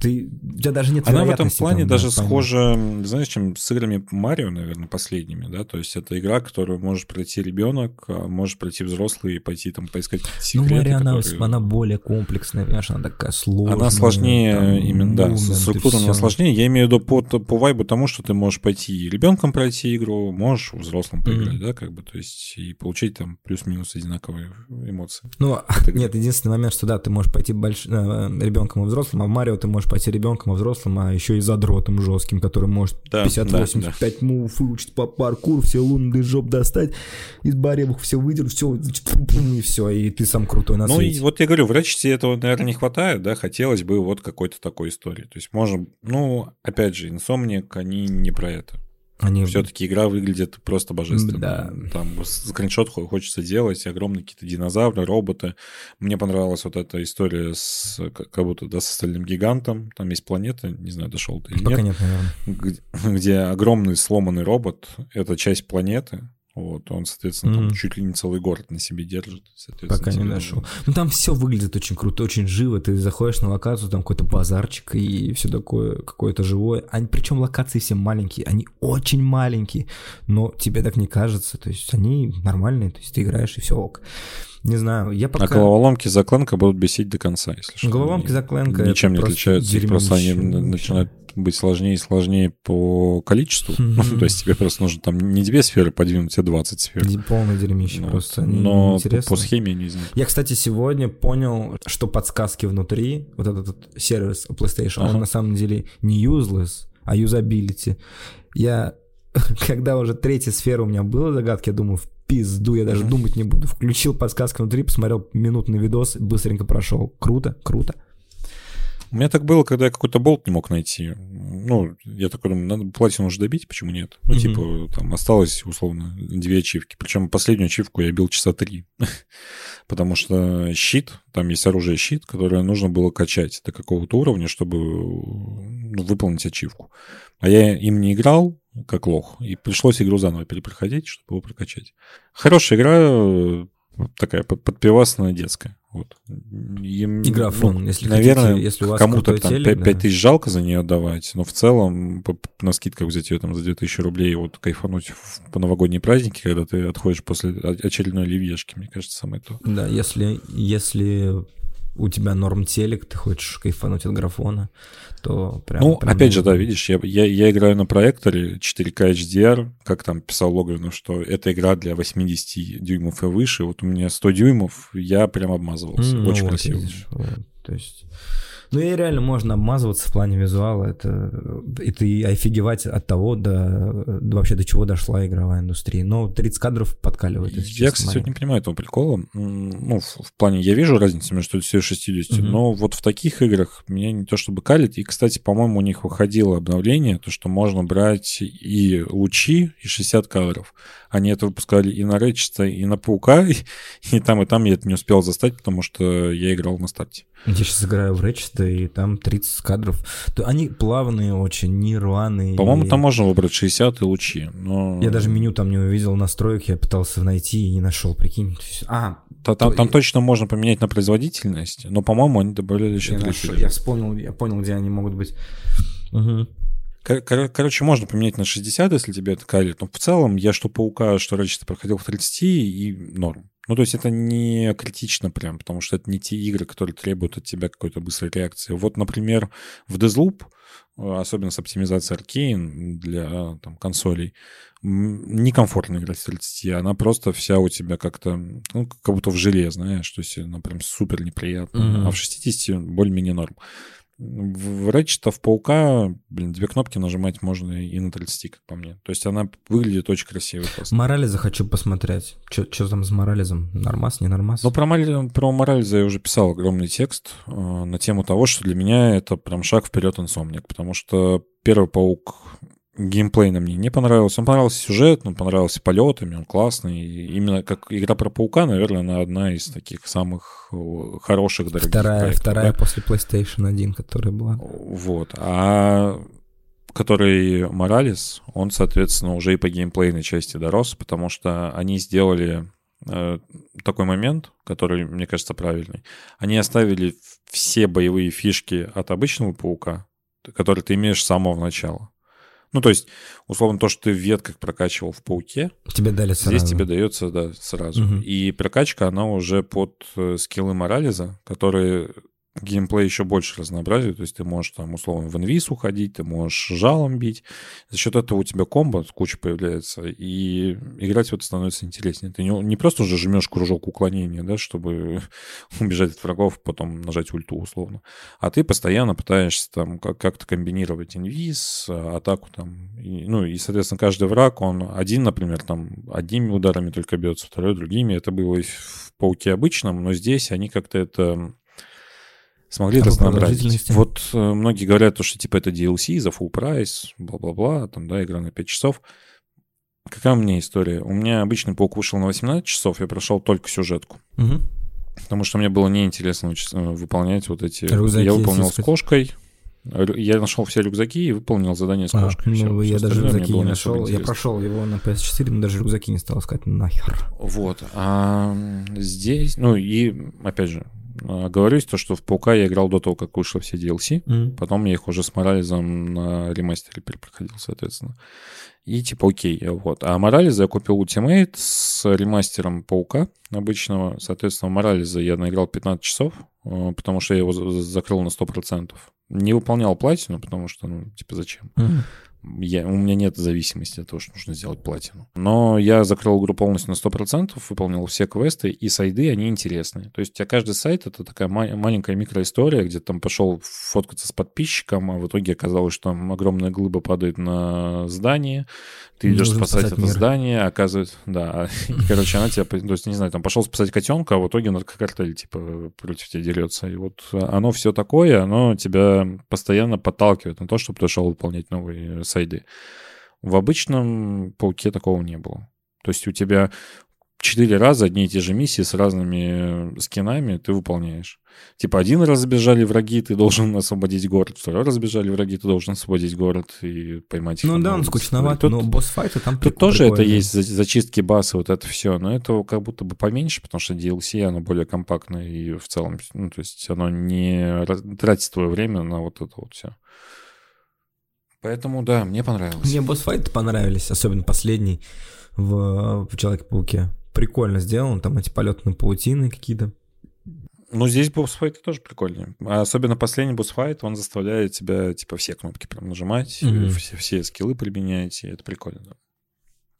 Ты, у тебя даже нет Она в этом плане там, да, даже поймать. схожа, знаешь, чем с играми Марио, наверное, последними, да, то есть это игра, которую может пройти ребенок, а может пройти взрослый и пойти там поискать Ну, секреты, Мария, она, которые- она более комплексная, понимаешь, она такая сложная. Она сложнее, там, именно, да, структура она сложнее. Я имею в виду по, по вайбу тому, что ты можешь пойти и ребенком пройти игру, можешь взрослым поиграть, Мгм. да, как бы, то есть и получить там плюс-минус одинаковые эмоции. Ну, этой *laughs* игры. нет, единственный момент, что да, ты можешь пойти больш... э, ребенком и взрослым, а в Марио ты можешь пойти ребенком и взрослым, а еще и задротом жестким, который может Да, 50-85 мув выучить по паркуру, все лунный жоп достать, из баревых все выдернуть, все, и все, и ты сам крутой на Ну, свете. и вот я говорю, в Ratchet этого, наверное, не хватает, да, хотелось бы вот какой-то такой истории. То есть, можно, ну, опять же, Insomniac, они не про это. Они Все-таки игра выглядит просто божественно. Да. Там скриншот хо- хочется делать, огромные какие-то динозавры, роботы. Мне понравилась вот эта история с как будто да, с остальным гигантом. Там есть планета, не знаю, дошел ты или Пока нет, нет, наверное. где, где огромный сломанный робот. Это часть планеты. Вот, он, соответственно, там Мгм. чуть ли не целый город на себе держит. Пока не нашел. Ну там все выглядит очень круто, очень живо. Ты заходишь на локацию, там какой-то базарчик и все такое, какое-то живое. Они, причем локации все маленькие, они очень маленькие, но тебе так не кажется. То есть они нормальные, то есть ты играешь и все ок. Не знаю, я А пока... головоломки за Кленка будут бесить до конца, если что. Головоломки Они за Кленка Ничем не отличаются, просто они начинают быть сложнее и сложнее по количеству. *laughs* То есть тебе просто нужно там не две сферы подвинуть, а 20 сфер. Полное дерьмище Ну, просто. они Но по, схеме не знаю. Я, кстати, сегодня понял, что подсказки внутри, вот этот, вот сервис PlayStation, Ага. он на самом деле не useless, а юзабилити. Я, *laughs* когда уже третья сфера у меня была загадки, я думаю, в пизду, я даже думать не буду. Включил подсказки внутри, посмотрел минутный видос, быстренько прошел. Круто, круто. У меня так было, когда я какой-то болт не мог найти. Ну, я такой думаю, надо платину уже добить, почему нет? Ну, Мгм. типа, там осталось, условно, две ачивки. Причем последнюю ачивку я бил часа три. *laughs* Потому что щит, там есть оружие щит, которое нужно было качать до какого-то уровня, чтобы ну, выполнить ачивку. А я им не играл, как лох, и пришлось игру заново перепроходить, чтобы его прокачать. Хорошая игра, э, такая под- подпивасная детская. Вот. И, Игра ну, фон, если наверное, хотите, если у вас кому-то там телек, 5, да. тысяч жалко за нее отдавать, но в целом на скидках взять ее там за 2000 рублей вот кайфануть в- по новогодние праздники, когда ты отходишь после очередной оливьешки, мне кажется, самое то. Да, если, если у тебя норм телек, ты хочешь кайфануть от графона, то прям... ну, прям опять же, да, видишь, я, я, я играю на проекторе 4К HDR, как там писал Логвинов, что это игра для 80 дюймов и выше. Вот у меня 100 дюймов, я прям обмазывался. Ну Очень вот, красиво. видишь, вот, то есть... Ну и реально можно обмазываться в плане визуала, это и ты офигевать от того, до, до вообще до чего дошла игровая индустрия. Но 30 кадров подкаливает. Я, честно, кстати, маленько. не понимаю этого прикола. Ну, в, в плане, я вижу разницу между 30 и 60, Мгм. но вот в таких играх меня не то чтобы калит. И, кстати, по-моему, у них выходило обновление, то, что можно брать и лучи, и 60 кадров. Они это выпускали и на Ratchet, и на Паука, *laughs* и, и там, и там я это не успел застать, потому что я играл на старте. Я сейчас играю в Ratchet, и там 30 кадров. То они плавные очень, не рваные. По-моему, и- там можно выбрать 60 и лучи, но... Я даже меню там не увидел настроек, я пытался найти и не нашел, прикинь. А, Та- Там, то- там точно можно поменять на производительность, но, по-моему, они добавляли еще я, 30 нашел- я вспомнил, я понял, где они могут быть. Мгм. Кор- кор- Короче, можно поменять на 60, если тебе это калит. Но в целом я что паука, что раньше проходил в 30 и норм. Ну, то есть это не критично прям, потому что это не те игры, которые требуют от тебя какой-то быстрой реакции. Вот, например, в Deathloop, э, особенно с оптимизацией Arcane для там, консолей, некомфортно играть в 30. Она просто вся у тебя как-то, ну, как будто в желе, знаешь, то есть она прям супер неприятная. Мгм. А в 60 более-менее норм. В Ratchet, в Паука, блин, две кнопки нажимать можно и на 30, как по мне. То есть она выглядит очень красиво. просто. Морализа хочу посмотреть. Что там с Морализом? Нормас, не нормас? Ну, про, про Моральза я уже писал огромный текст э, на тему того, что для меня это прям шаг вперед инсомник, потому что первый паук геймплейно мне не понравился. Он понравился сюжет, он понравился полетами, он классный. И именно как игра про паука, наверное, она одна из таких самых хороших, дорогих вторая, проектов, вторая да. после PlayStation 1, которая была. Вот. А который Моралес, он, соответственно, уже и по геймплейной части дорос, потому что они сделали э, такой момент, который, мне кажется, правильный. Они оставили все боевые фишки от обычного паука, которые ты имеешь с самого начала. Ну, то есть, условно, то, что ты в ветках прокачивал в пауке, Тебе дали сразу. Здесь тебе дается, да, сразу. Мгм. И прокачка, она уже под э, скиллы Морализа, которые геймплей еще больше разнообразит. То есть ты можешь там условно в инвиз уходить, ты можешь жалом бить. За счет этого у тебя комбо куча появляется, и играть в это становится интереснее. Ты не, не просто уже жмешь кружок уклонения, да, чтобы *laughs* убежать от врагов, потом нажать ульту условно, а ты постоянно пытаешься там как- как-то комбинировать инвиз, а, атаку там. И, ну и, соответственно, каждый враг, он один, например, там одними ударами только бьется, второй другими. Это было и в Пауке обычном, но здесь они как-то это смогли А по разнообразить. Вот э, многие говорят, то, что типа это DLC за full прайс, бла-бла-бла, там, да, игра на 5 часов. Какая у меня история? У меня обычный паук вышел на 18 часов, я прошел только сюжетку. Мгм. Потому что мне было неинтересно э, выполнять вот эти... Рюкзаки я выполнил с кошкой. Я нашел все рюкзаки и выполнил задание с А, кошкой. Всё. ну, Всё я даже рюкзаки не нашел. Я прошел его на PS4, но даже рюкзаки не стал искать нахер. Вот. А здесь, ну и, опять же, Оговорюсь, то, что в Паука я играл до того, как вышло все DLC. Мгм. Потом я их уже с Морализом на ремастере перепроходил, соответственно. И типа окей, вот. А Морализа я купил Ultimate с ремастером Паука обычного. Соответственно, Морализа я наиграл 15 часов, э, потому что я его за- закрыл на 100%. Не выполнял платину, потому что, ну, типа, зачем? Мгм. Я, у меня нет зависимости от того, что нужно сделать платину. Но я закрыл игру полностью на 100%, выполнил все квесты, и сайды, они интересные. То есть у тебя каждый сайт — это такая ма- маленькая микроистория, где ты там пошел фоткаться с подписчиком, а в итоге оказалось, что там огромная глыба падает на здание, ты идешь Нужно спасать спасать это мир. здание, оказывается, да, и, короче, она тебя, то есть, не знаю, там пошел спасать котенка, а в итоге наркокартель, типа, против тебя дерется. И вот оно все такое, оно тебя постоянно подталкивает на то, чтобы ты шел выполнять новые сайды. В обычном пауке такого не было. То есть у тебя четыре раза одни и те же миссии с разными скинами ты выполняешь. Типа один раз забежали враги, ты должен *laughs* освободить город, второй раз забежали враги, ты должен освободить город и поймать их Ну да, он скучноват, Тут- но босс-файты там Тут тоже это есть, за- зачистки басы, вот это все, но это как будто бы поменьше, потому что DLC, оно более компактное и в целом, ну, то есть оно не тратит твое время на вот это вот все. Поэтому, да, мне понравилось. Мне босс-файты понравились, особенно последний в, в Человеке-пауке. Прикольно сделан, там эти полетные паутины какие-то. Ну, здесь босс-файты тоже прикольные. А особенно последний босс-файт, он заставляет тебя, типа, все кнопки прям нажимать, Мгм. все, все скиллы применять, и это прикольно, да.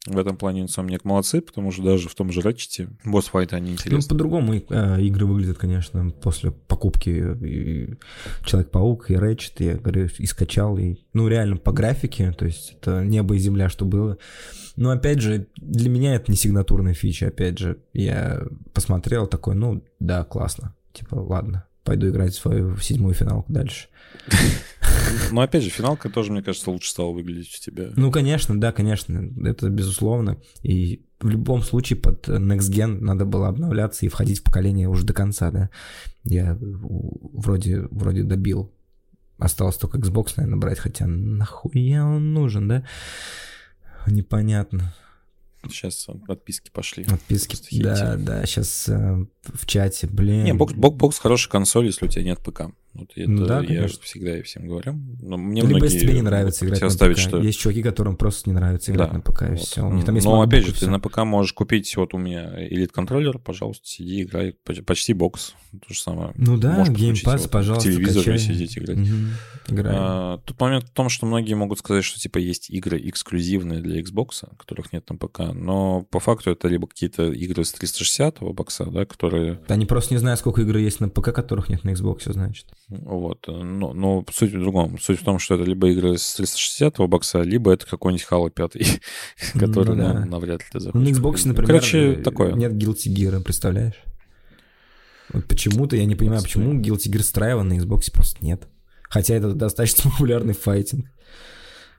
В этом плане Insomniac молодцы, потому что даже в том же Ratchet босс-файты, они Ну, интересны. по-другому э, игры выглядят, конечно, после покупки и Человек-паук и Ratchet, я говорю, и скачал, и, ну, реально по графике, то есть это небо и земля, что было. Но, опять же, для меня это не сигнатурная фича, опять же, я посмотрел такой, ну, да, классно, типа, ладно, пойду играть в свою седьмую финалку дальше. Но опять же, финалка тоже, мне кажется, лучше стала выглядеть у тебя. Ну, конечно, да, конечно, это безусловно. И в любом случае под Next Gen надо было обновляться и входить в поколение уже до конца, да. Я вроде, вроде добил. Осталось только Xbox, наверное, брать, хотя нахуя он нужен, да? Непонятно. Сейчас подписки пошли. Хейтили. Да, да, сейчас в чате, блин. Не, бокс, бок- бокс хорошая консоль, если у тебя нет ПК. Вот это Ну да, я конечно. всегда и всем говорю. Но мне Либо если тебе не нравится играть на ПК. что... Есть чуваки, которым просто не нравится играть Да, на ПК, и вот. все. У них там есть Но опять же, ты на ПК можешь купить, вот у меня Elite контроллер, пожалуйста, сиди, играй. Поч- Почти бокс. То же самое. Ну да, Можешь его пожалуйста, К телевизору качай. сидеть играть. Играем. А, тут момент в том, что многие могут сказать, что типа есть игры эксклюзивные для Xbox, которых нет на ПК, но по факту это либо какие-то игры с 360 бокса, да, которые Они просто не знают, сколько игр есть на ПК, которых нет на Xbox, значит. Вот. Но, но суть в другом. Суть в том, что это либо игры с 360 бокса, либо это какой-нибудь Halo 5, *laughs* который Ну да. ну, навряд ли ты Ну, захочешь. на Xbox, например, Короче, э, такое. нет Guilty Gear, представляешь? Вот почему-то, я не понимаю, почему Guilty Gear Strive на Xbox просто нет. Хотя это достаточно *laughs* популярный файтинг.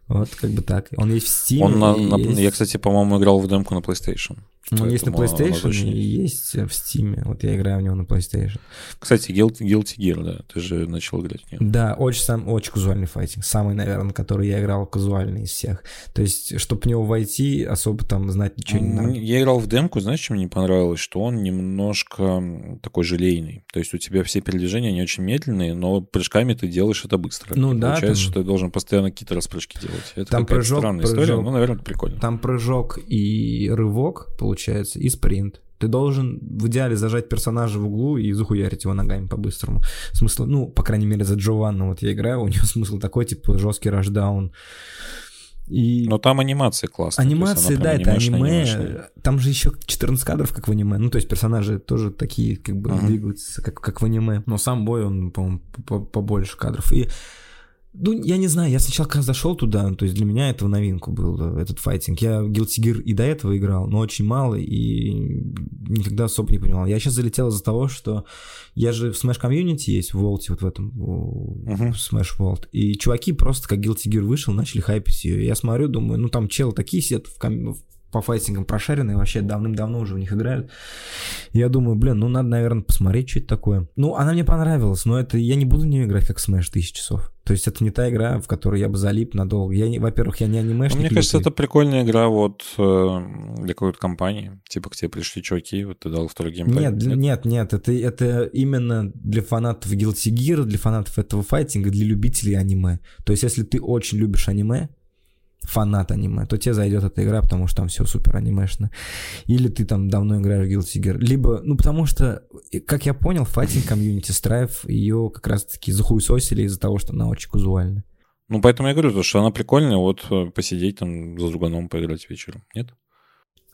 Вот, как бы так. Он есть в Steam. Он на- на- есть- Я, кстати, по-моему, играл в демку на PlayStation. Он есть на PlayStation точно и есть в Steam. Вот я играю в него на PlayStation. Кстати, Guilty, Guilty Gear, да, ты же начал играть в него. Да, очень, сам, очень казуальный файтинг. Самый, наверное, на который я играл казуальный из всех. То есть, чтобы в него войти, особо там знать ничего не надо. Я играл в демку, знаешь, чем мне не понравилось? Что он немножко такой желейный. То есть у тебя все передвижения, они очень медленные, но прыжками ты делаешь это быстро. Ну И да, Получается, там- что ты должен постоянно какие-то распрыжки делать. Это Там прыжок, странная история, прыжок. но, наверное, прикольно. Там прыжок и рывок, получается, и спринт. Ты должен в идеале зажать персонажа в углу и захуярить его ногами по-быстрому. Смысл, ну, по крайней мере, за Джованна вот я играю, у него *laughs* смысл такой, типа, жесткий рашдаун. И Но там анимация классная. то есть она да, это аниме. анимешная. Там же еще 14 кадров, как в аниме. Ну, то есть персонажи тоже такие, как бы, Ага. двигаются, как, как в аниме. Но сам бой, он, по-моему, по- побольше кадров. И ну, я не знаю, я сначала когда зашел туда, то есть для меня это в новинку был э, этот файтинг. Я Guilty Gear и до этого играл, но очень мало и никогда особо не понимал. Я сейчас залетел из-за того, что я же в Smash Community есть, в Волте, вот в этом, Мгм. Smash World, и чуваки просто, как Guilty Gear вышел, начали хайпить ее. Я смотрю, думаю, ну там челы такие сидят в, ком- в по файтингам прошаренные, вообще давным-давно уже в них играют. Я думаю, блин, ну надо, наверное, посмотреть, что это такое. Ну, она мне понравилась, но это я не буду в нее играть как Smash тысяч часов. То есть это не та игра, в которую я бы залип надолго. Я, не- во-первых, я не анимешник. Мне кажется, лютый. это прикольная игра вот э, для какой-то компании. Типа к тебе пришли чуваки, вот ты дал второй геймплей. Нет, для- нет, нет, это, это именно для фанатов Guilty Gear, для фанатов этого файтинга, для любителей аниме. То есть, если ты очень любишь аниме, фанат аниме, то тебе зайдет эта игра, потому что там все супер анимешно. Или ты там давно играешь в Guilty Gear. Либо, ну, потому что, как я понял, файтинг комьюнити Strife ее как раз-таки захуесосили из-за того, что она очень казуальна. Ну, поэтому я говорю, то, что она прикольная, вот э, посидеть там за друганом, поиграть вечером. Нет?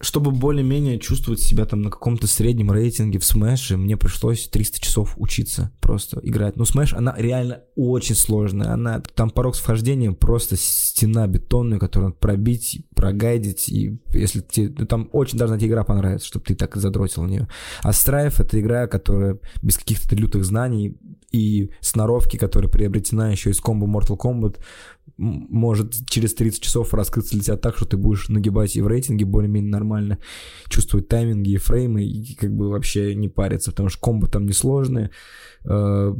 Чтобы более-менее чувствовать себя там на каком-то среднем рейтинге в Smash, мне пришлось 300 часов учиться просто играть. Ну, Smash, она реально очень сложная. Она, там порог с вхождением просто стена бетонная, которую надо пробить, прогайдить. И если тебе, ну, там очень должна тебе игра понравиться, чтобы ты так задротил в нее. А Strife — это игра, которая без каких-то лютых знаний и сноровки, которая приобретена еще из комбо Mortal Kombat, может через 30 часов раскрыться для тебя так, что ты будешь нагибать и в рейтинге более-менее нормально, чувствовать тайминги и фреймы, и как бы вообще не париться, потому что комбо там несложные. Э,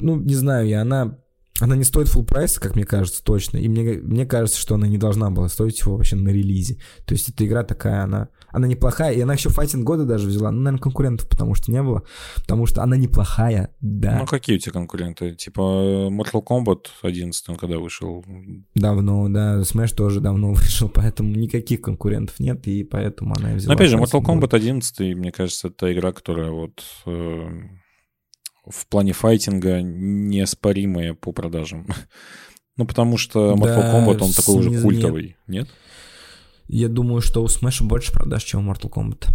Ну, не знаю, я она... Она не стоит full прайса, как мне кажется, точно. И мне, мне кажется, что она не должна была стоить его вообще на релизе. То есть эта игра такая, она, она неплохая. И она еще файтинг года даже взяла. Ну, наверное, конкурентов потому что не было. Потому что она неплохая, да. Ну, какие у тебя конкуренты? Типа э, Mortal Kombat 11, он когда вышел? Давно, да. Smash тоже давно *laughs* вышел, поэтому никаких конкурентов нет, и поэтому она и взяла. опять же, Mortal. Kombat 11, мне кажется, это игра, которая вот э, в плане файтинга неоспоримая по продажам. *laughs* Ну, потому что Mortal Да, Kombat, он такой уже культовый, нет? Я думаю, что у Smash больше продаж, чем у Mortal Kombat.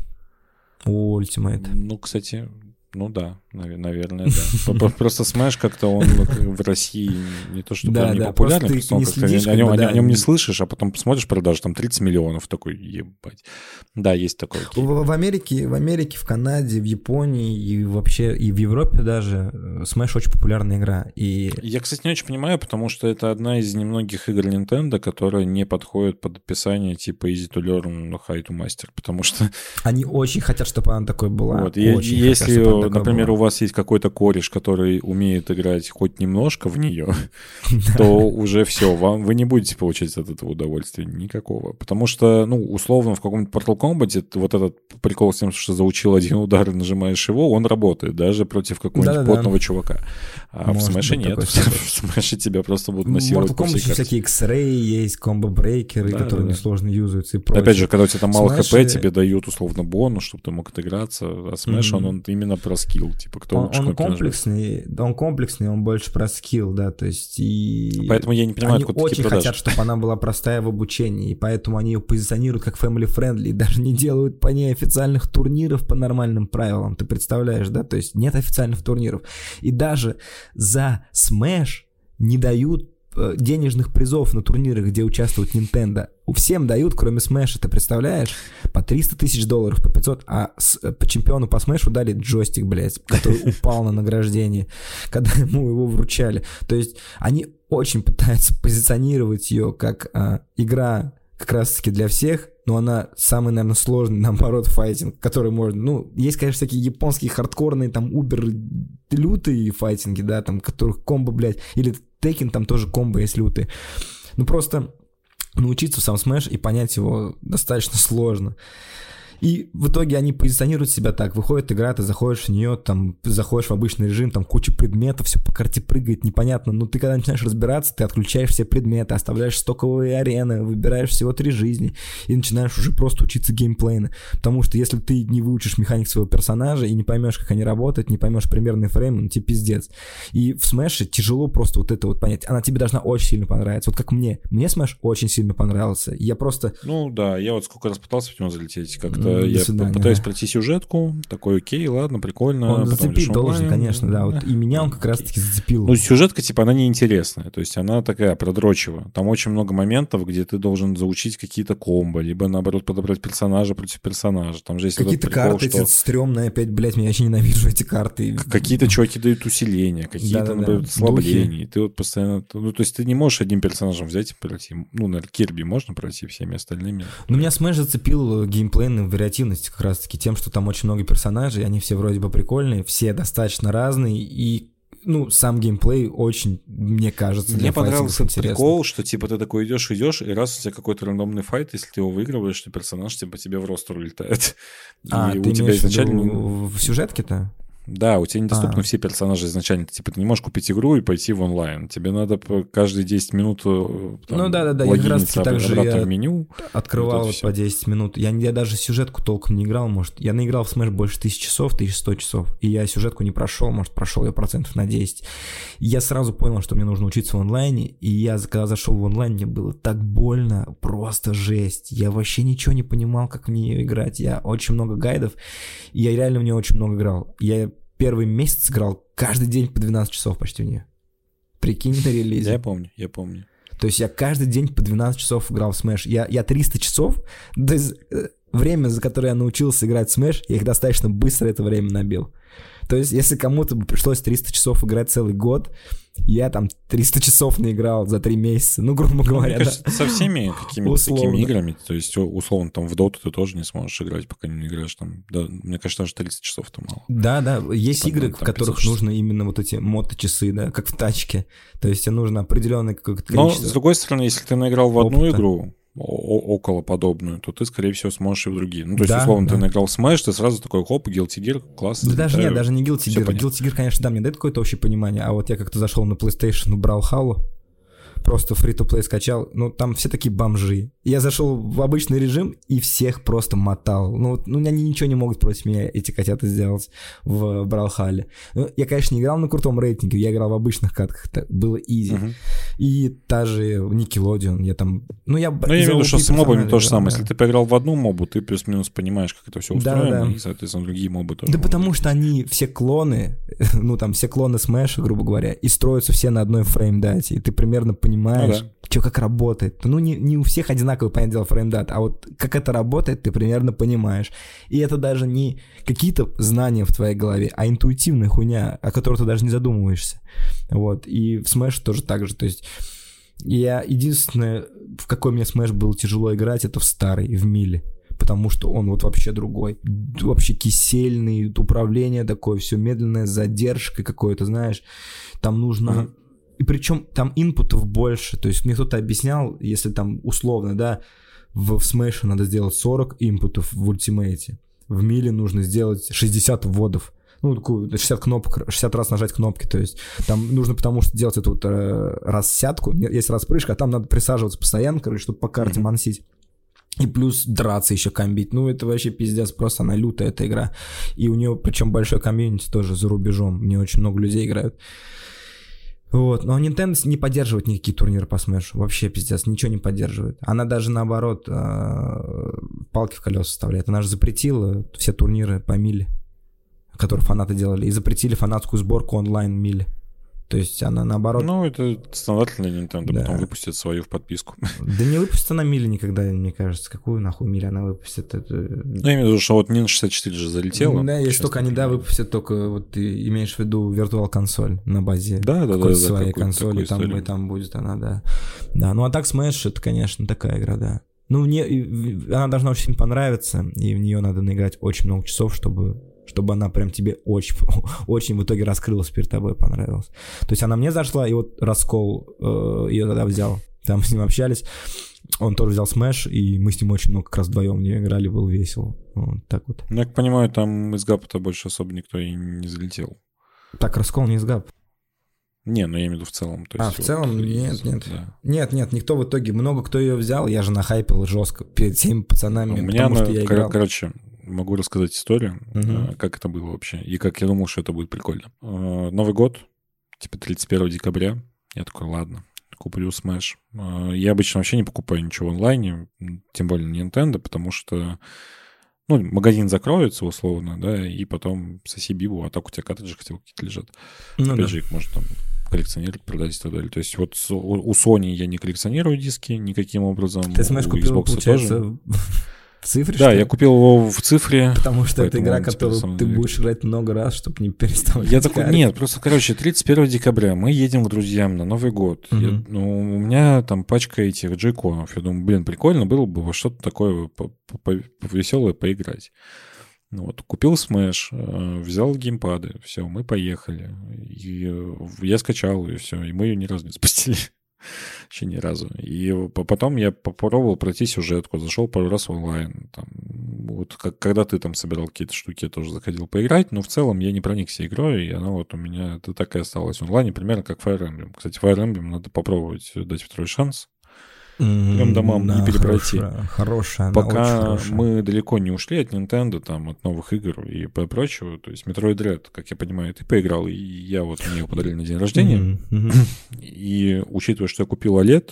У Ultimate. Ну, кстати, ну да, наве- наверное, да. *laughs* Просто Smash как-то он в России не то, что Да, прям не да, популярный, просто он как-то о нем- о не слышишь, а потом смотришь продажи, там 30 миллионов, такой, ебать. Да, есть такое. окей. В, в Америке, в Америке, в Канаде, в Японии и вообще и в Европе даже э, Smash очень популярная игра. И Я, кстати, не очень понимаю, потому что это одна из немногих игр Nintendo, которая не подходит под описание типа Easy to Learn, High to Master, потому что они очень хотят, чтобы она такой была. вот, Очень если, хотят, такой например, была. у вас есть какой-то кореш, который умеет играть хоть немножко в нее, *laughs* то уже все, вам вы не будете получать от этого удовольствия никакого. Потому что, ну, условно, в каком-нибудь Mortal Kombat вот этот прикол с тем, что заучил один удар и нажимаешь его, он работает даже против какого-нибудь потного чувака. А в Smash'е нет. *laughs* В. Smash'е тебя просто будут В насиловать Mortal по Kombat всякие X-Ray есть, комбо-брейкеры, которые несложно юзаются и прочее. Опять же, когда у тебя там мало хп, тебе дают условно бонус, чтобы ты мог отыграться. А Мгм. он именно про скилл. Типа, кто он, лучше он комплексный, да, он комплексный, он больше про скилл, да, то есть и... Поэтому я не понимаю, они откуда очень хотят, чтобы она была простая в обучении, и поэтому они ее позиционируют как family-friendly, и *laughs* даже не делают по ней официальных турниров по нормальным правилам, ты представляешь, да, то есть нет официальных турниров. И даже за Smash не дают денежных призов на турнирах, где участвует Nintendo. У всем дают, кроме Smash, ты представляешь? По 300 тысяч долларов, по 500, а с- э, по чемпиону по Smash дали джойстик, блядь, который *laughs* упал на награждении, когда ему его вручали. То есть они очень пытаются позиционировать ее как а, игра как раз-таки для всех, но она самый, наверное, сложный, *laughs* наоборот, файтинг, который можно... Ну, есть, конечно, всякие японские хардкорные, там, убер лютые файтинги, да, там, которых комбо, блядь, или Tekken там тоже комбо есть лютые. Ну, просто научиться в сам Smash и понять его достаточно сложно. И в итоге они позиционируют себя так. Выходит игра, ты заходишь в нее, там, заходишь в обычный режим, там куча предметов, все по карте прыгает, непонятно. Но ты когда начинаешь разбираться, ты отключаешь все предметы, оставляешь стоковые арены, выбираешь всего три жизни и начинаешь уже просто учиться геймплейно. Потому что если ты не выучишь механик своего персонажа и не поймешь, как они работают, не поймешь примерный фрейм, ну тебе пиздец. И в Smash'е тяжело просто вот это вот понять. Она тебе должна очень сильно понравиться. Вот как мне. Мне Smash очень сильно понравился. Я просто Ну да, я вот сколько раз пытался в него залететь, как-то до я свидания, пытаюсь да. пройти сюжетку, такой, окей, ладно, прикольно. Он потом зацепить решил должен, онлайн. конечно, да. Вот и меня он как окей. раз-таки зацепил. Ну, сюжетка, типа, она неинтересная. То есть она такая продрочива. Там очень много моментов, где ты должен заучить какие-то комбо, либо, наоборот, подобрать персонажа против персонажа. Там же есть Какие-то прикол, карты что эти стрёмные, опять, блядь, меня вообще ненавижу эти карты. какие-то чуваки дают усиления, какие-то, Да-да-да. например, ослабления. И ты вот постоянно... Ну, то есть ты не можешь одним персонажем взять и пройти. Ну, на Кирби можно пройти всеми остальными. Ну, меня Smash зацепил э, вариативностью как раз-таки тем, что там очень много персонажей, они все вроде бы прикольные, все достаточно разные, и ну, сам геймплей очень, мне кажется, Мне понравился интересный. прикол, что типа ты такой идешь, идешь, и раз у тебя какой-то рандомный файт, если ты его выигрываешь, то персонаж типа тебе в ростер улетает. А, и ты у тебя изначально... в сюжетке-то? Да, у тебя недоступны А. все персонажи изначально. Ты, типа, ты не можешь купить игру и пойти в онлайн. Тебе надо каждые 10 минут э, там, Ну да-да-да, я как раз таки так же я меню. Открывал Вот по 10 минут. Я, я даже сюжетку толком не играл, может. Я наиграл в Smash больше 1000 часов, 1100 часов. И я сюжетку не прошел, может, прошел я процентов на 10. И я сразу понял, что мне нужно учиться в онлайне. И я, когда зашел в онлайн, мне было так больно, просто жесть. Я вообще ничего не понимал, как в нее играть. Я очень много гайдов, и я реально в нее очень много играл. Я первый месяц играл каждый день по 12 часов почти в нее. Прикинь, на релизе. Я помню, я помню. То есть я каждый день по 12 часов играл в Smash. Я, я 300 часов, то есть, э, время, за которое я научился играть в Smash, я их достаточно быстро это время набил. То есть, если кому-то бы пришлось 300 часов играть целый год, я там 300 часов наиграл за 3 месяца. Ну, грубо Ну, говоря, да. кажется, со всеми какими-то такими играми, то есть, условно, там в доту ты тоже не сможешь играть, пока не играешь там. Да, мне кажется, даже 30 часов это мало. Да, да, есть Типа, игры, ну, в там которых 500 нужно именно вот эти моточасы, да, как в тачке. То есть тебе нужно определенное какое-то Но, количество. с другой стороны, если ты наиграл в одну опыта. игру, около подобную, то ты, скорее всего, сможешь и в другие. Ну, то есть, Да, условно, ты да. наиграл в Smash, ты сразу такой, хоп, Guilty Gear, класс. Да даже нет, даже не Guilty Gear. Guilty Gear, конечно, да, мне дает какое-то общее понимание, а вот я как-то зашел на PlayStation, брал Halo, просто free-to-play скачал, ну, там все такие бомжи. Я зашел в обычный режим и всех просто мотал. Ну, ну они ничего не могут против меня, эти котята, сделать в Бралхале. Ну, я, конечно, не играл на крутом рейтинге, я играл в обычных катках, это было изи. Мгм. И та же Nickelodeon, я там... Ну, я... Ну, я имею в виду, что с мобами то же самое. Если ты поиграл в одну мобу, ты плюс-минус понимаешь, как это все Да, устроено, да. и, соответственно, другие мобы тоже. Да потому быть. что они все клоны, *laughs* ну там все клоны Smash, грубо говоря, и строятся все на одной фреймдате, и ты примерно понимаешь, Ну да. что как работает. Ну не, не у всех одинаковый, понятное дело, фреймдат, а вот как это работает, ты примерно понимаешь. И это даже не какие-то знания в твоей голове, а интуитивная хуйня, о которой ты даже не задумываешься. Вот, и в Smash тоже так же, то есть я единственное, в какой мне Smash было тяжело играть, это в старый, в Миле. Потому что он вот вообще другой. Вообще кисельный, управление такое, все медленное, с задержкой какой-то, знаешь. Там нужно... И причем там инпутов больше. То есть мне кто-то объяснял, если там условно, да, в, в Smash надо сделать 40 инпутов в ультимейте. В Миле нужно сделать 60 вводов. Ну, такую 60 кнопок, 60 раз нажать кнопки, то есть там нужно потому что делать эту вот э, рассядку, есть распрыжка, а там надо присаживаться постоянно, короче, чтобы по карте Мгм. мансить. И плюс драться еще комбить. Ну, это вообще пиздец, просто она лютая, эта игра. И у нее, причем, большой комьюнити тоже за рубежом. Мне очень много людей играют. Вот, но Nintendo не поддерживает никакие турниры по Smash. Вообще пиздец, ничего не поддерживает. Она даже наоборот э, палки в колеса вставляет. Она же запретила все турниры по миле, которые фанаты делали, и запретили фанатскую сборку онлайн миле. То есть она наоборот... Ну, это стандартный Nintendo, Да. потом выпустит свою в подписку. *laughs* Да не выпустит она мили никогда, мне кажется. Какую нахуй мили она выпустит? Это... Ну, я имею в виду, что вот Nintendo 64 же залетела. Да, если только они, да, выпустят только, вот ты имеешь в виду виртуал консоль на базе Да, да, да, да, своей какую-то консоли, там, и там будет она, да. Да, ну а так Smash это, конечно, такая игра, да. Ну, мне, она должна очень понравиться, и в нее надо наиграть очень много часов, чтобы чтобы она прям тебе очень, *laughs* очень в итоге раскрылась перед тобой, понравилась. То есть она мне зашла, и вот Раскол э, ее тогда взял. Там с ним общались. Он тоже взял Smash, и мы с ним очень много как раз вдвоем в нее играли, было весело. Вот так вот. Ну, я так понимаю, там из гапа-то больше особо никто и не залетел. Так, Раскол не из ГАП. Не, ну я имею в виду в целом. То А, есть в вот целом? из- Нет, нет. да. Нет, нет, никто в итоге, много кто ее взял, я же нахайпил жестко перед всеми пацанами, У меня, потому она- что я играл. короче, могу рассказать историю, э, как это было вообще, и как я думал, что это будет прикольно. Э, Новый год, типа 31 декабря, я такой, ладно, куплю Smash. Э, Я обычно вообще не покупаю ничего в онлайне, тем более на Nintendo, потому что ну, магазин закроется условно, да, и потом соси бибу, а так у тебя картриджи хотя бы какие-то лежат. Ну, Опять да. же, их можно там коллекционировать, продать и так далее. То есть вот у Sony я не коллекционирую диски никаким образом. Ты Smash купил, Xbox получается, тоже. *laughs* в цифре, Да, я купил его в цифре. Потому что это игра, которую ты будешь играть много раз, чтобы не переставлять Я такой, нет, просто, короче, 31 декабря мы едем к друзьям на Новый год. Я- Мгм. ну, у меня там пачка этих джейконов. Я думаю, блин, прикольно было бы во что-то такое веселое поиграть. Ну Вот, купил Smash, э, взял геймпады, все, мы поехали. И я скачал ее, все, и мы ее ни разу не спустили. Вообще ни разу. И по- потом я попробовал пройти сюжетку, зашел пару раз в онлайн. Там, вот как, когда ты там собирал какие-то штуки, я тоже заходил поиграть, но в целом я не проникся игрой, и она вот у меня это так и осталась в онлайне, примерно как Fire Emblem. Кстати, Fire Emblem надо попробовать дать второй шанс. М, прям домам не да, перепройти. Хорошая, хорошая она, очень Пока хорошая. мы далеко не ушли от Nintendo, там, от новых игр и прочего, то есть Metroid Dread, как я понимаю, ты поиграл, и я вот мне его подарили на день рождения, и учитывая, что я купил OLED,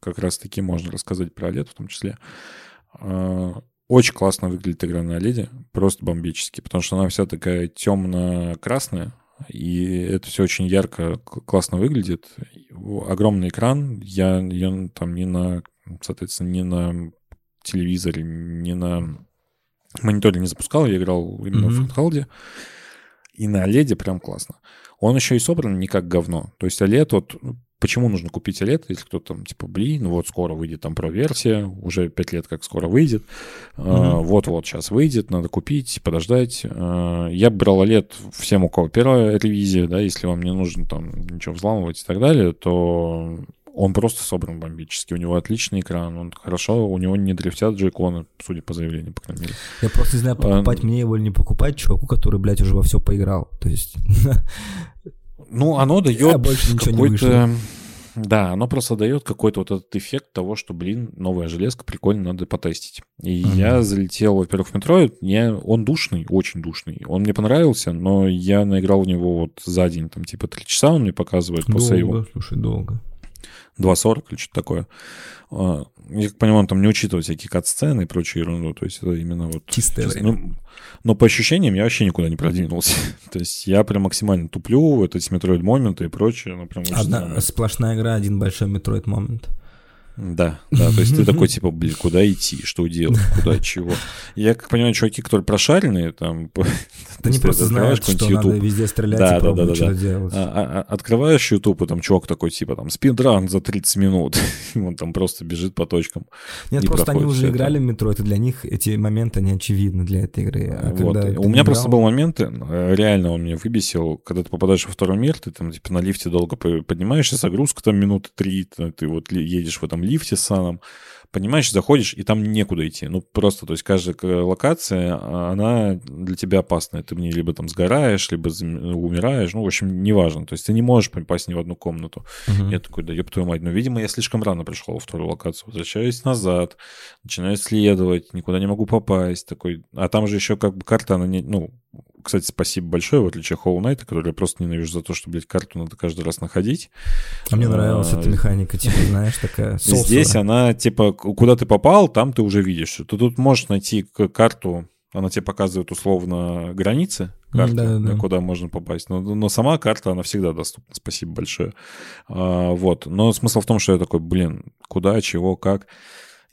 как раз-таки можно рассказать про OLED в том числе, а, очень классно выглядит игра на OLED, просто бомбически, потому что она вся такая темно-красная, и это все очень ярко, классно выглядит. Огромный экран, я ее там не на, соответственно, не на телевизоре, не на мониторе не запускал, я играл именно в Мгм. фанхалде. И на OLED прям классно. Он еще и собран не как говно. То есть OLED, вот ну, почему нужно купить OLED, если кто-то там типа, блин, ну вот скоро выйдет там Pro-версия, уже 5 лет как скоро выйдет, А, Мгм. вот-вот сейчас выйдет, надо купить, подождать. А, Я брал OLED всем, у кого первая ревизия, да, если вам не нужно там ничего взламывать и так далее, то он просто собран бомбически. У него отличный экран, он хорошо, у него не дрифтят джейконы, судя по заявлению, по крайней мере. Я просто не знаю, покупать А, мне его или не покупать чуваку, который, блядь, уже во все поиграл. То есть... *laughs* Ну, оно дает больше не какой-то... Да, оно просто дает какой-то вот этот эффект того, что, блин, новая железка, прикольно, надо потестить. И Мгм. я залетел, во-первых, в Metroid, я... он душный, очень душный. Он мне понравился, но я наиграл в него вот за день, там, типа, три часа он мне показывает по сейву. Долго, слушай, долго. 2.40 или что-то такое. А, Я как понимаю, он там не учитывает всякие кат-сцены и прочую ерунду, то есть это именно вот... Чистое чисто- время. ну, но по ощущениям я вообще никуда не продвинулся. *laughs* то есть я прям максимально туплю, это эти метроид моменты и прочее, ну прям Одна сплошная игра, один большой Metroid момент. Да, да, то есть ты такой, *laughs* типа, блин, куда идти, что делать, куда, *laughs* чего. Я, как понимаю, чуваки, которые прошаренные, там... *laughs* Они просто знают, что надо везде стрелять Да, и да, да, да. делать. А- а- а- Открываешь YouTube, и там чувак такой, типа, там, спидран за 30 минут. Он там просто бежит по точкам. Нет, просто они уже это. играли в Metroid, и для них эти моменты не очевидны для этой игры. У меня просто был момент, э, реально он меня выбесил, когда ты попадаешь во второй мир, ты там типа на лифте долго по- поднимаешься, загрузка там минуты три, ты вот едешь в этом лифте с саном, понимаешь, заходишь, и там некуда идти. Ну, просто, то есть каждая локация, а, она для тебя опасная. Ты в ней либо там сгораешь, либо умираешь, ну, в общем, неважно. То есть ты не можешь попасть ни в одну комнату. Мгм. Я такой, да ёб твою мать, ну, видимо, я слишком рано пришел во вторую локацию. Возвращаюсь назад, начинаю исследовать, никуда не могу попасть. Такой... А там же еще как бы карта, она не... Ну, кстати, спасибо большое, в отличие от Hollow Knight, который я просто ненавижу за то, что, блядь, карту надо каждый раз находить. А мне нравилась А, эта механика, типа, *laughs* знаешь, такая сосура. Здесь она, типа, куда ты попал, там ты уже видишь. Ты тут можешь найти карту, она тебе показывает условно границы карты, да-да-да. да, куда можно попасть. Но, но сама карта, она всегда доступна. Спасибо большое. А, вот. Но смысл в том, что я такой, блин, куда, чего, как.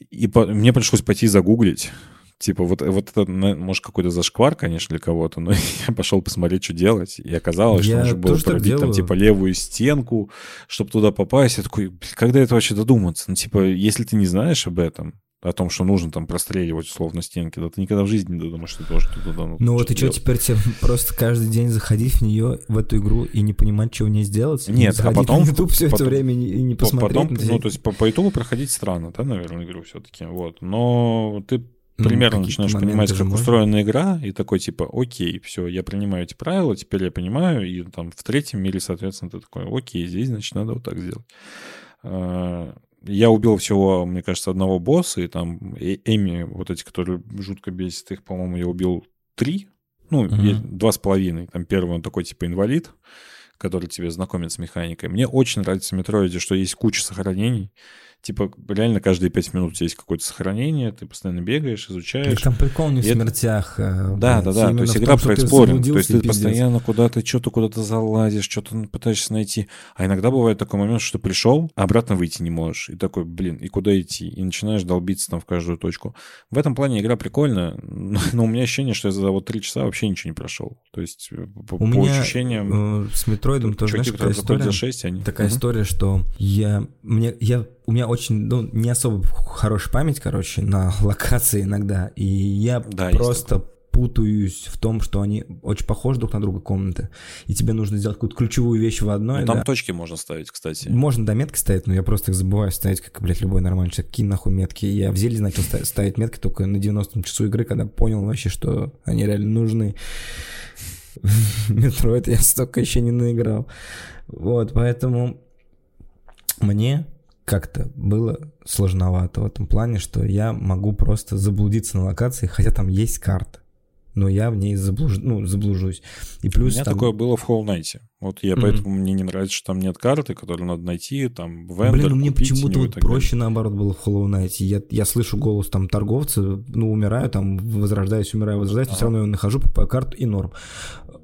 И по- мне пришлось пойти загуглить. Типа, вот, вот это, может, какой-то зашквар, конечно, для кого-то, но *laughs* я пошел посмотреть, что делать. И оказалось, Я что нужно было пробить там, типа, левую стенку, чтобы туда попасть. Я такой, «Блин, когда это вообще додуматься? Ну, типа, если ты не знаешь об этом, о том, что нужно там простреливать условно стенки, да ты никогда в жизни не додумаешь, что ты должен туда ну, Ну вот и что, теперь тебе *laughs* просто каждый день заходить в нее, в эту игру, и не понимать, что в ней сделать? Нет, а потом- на *laughs* YouTube все это потом- время и не, посмотреть? Потом, ну, то есть по, по итогу проходить странно, да, наверное, игру все-таки. Вот. Но ты примерно какие-то начинаешь понимать, как можно. устроена игра, и такой типа, окей, все, я принимаю эти правила, теперь я понимаю, и там в третьем мире, соответственно, ты такой, окей, здесь, значит, надо вот так сделать. А, Я убил всего, мне кажется, одного босса, и там э- Эми, вот эти, которые жутко бесят, их, по-моему, я убил три, ну, е- два с половиной. Там первый он такой, типа, инвалид, который тебе знакомит с механикой. Мне очень нравится в Metroid'е, что есть куча сохранений. Типа, реально каждые пять минут у тебя есть какое-то сохранение, ты постоянно бегаешь, изучаешь. Так там прикол не в И это- смертях. а, Да, да, да. То есть игра про ты exploring. То есть и ты пиздец. постоянно куда-то, что-то куда-то залазишь, что-то пытаешься найти. А иногда бывает такой момент, что ты пришел, а обратно выйти не можешь. И такой, блин, и куда идти? И начинаешь долбиться там в каждую точку. В этом плане игра прикольная, но, у меня ощущение, что я за вот три часа вообще ничего не прошел. То есть э, по, У по меня ощущениям... э, с Metroid'ом тоже, знаешь, проходят история? за 6, они... Такая Мгм. история, что я, мне, я, у меня очень, ну, не особо хорошая память, короче, на *laughs* локации иногда, и я Да, просто путаюсь в том, что они очень похожи друг на друга комнаты, и тебе нужно сделать какую-то ключевую вещь в одной, Ну, там да. точки можно ставить, кстати. Можно до метки ставить, но я просто их забываю ставить, как, блядь, любой нормальный человек. Какие нахуй метки? Я в Зелье начал ста- ставить метки только на 90-м часу игры, когда понял вообще, что они реально нужны. Metroid я столько еще не наиграл. Вот, поэтому мне как-то было сложновато в этом плане, что я могу просто заблудиться на локации, хотя там есть карта. Но я в ней заблуж... ну, заблужусь. И У плюс меня там- такое было в Hollow Knight. Вот я Мгм. поэтому мне не нравится, что там нет карты, которую надо найти, там вендор, Блин, ну мне почему-то вот так далее. проще наоборот было в Hollow Knight. Я, я слышу голос там торговца, ну, умираю, там, возрождаюсь, умираю, возрождаюсь, но все равно я нахожу, покупаю карту и норм.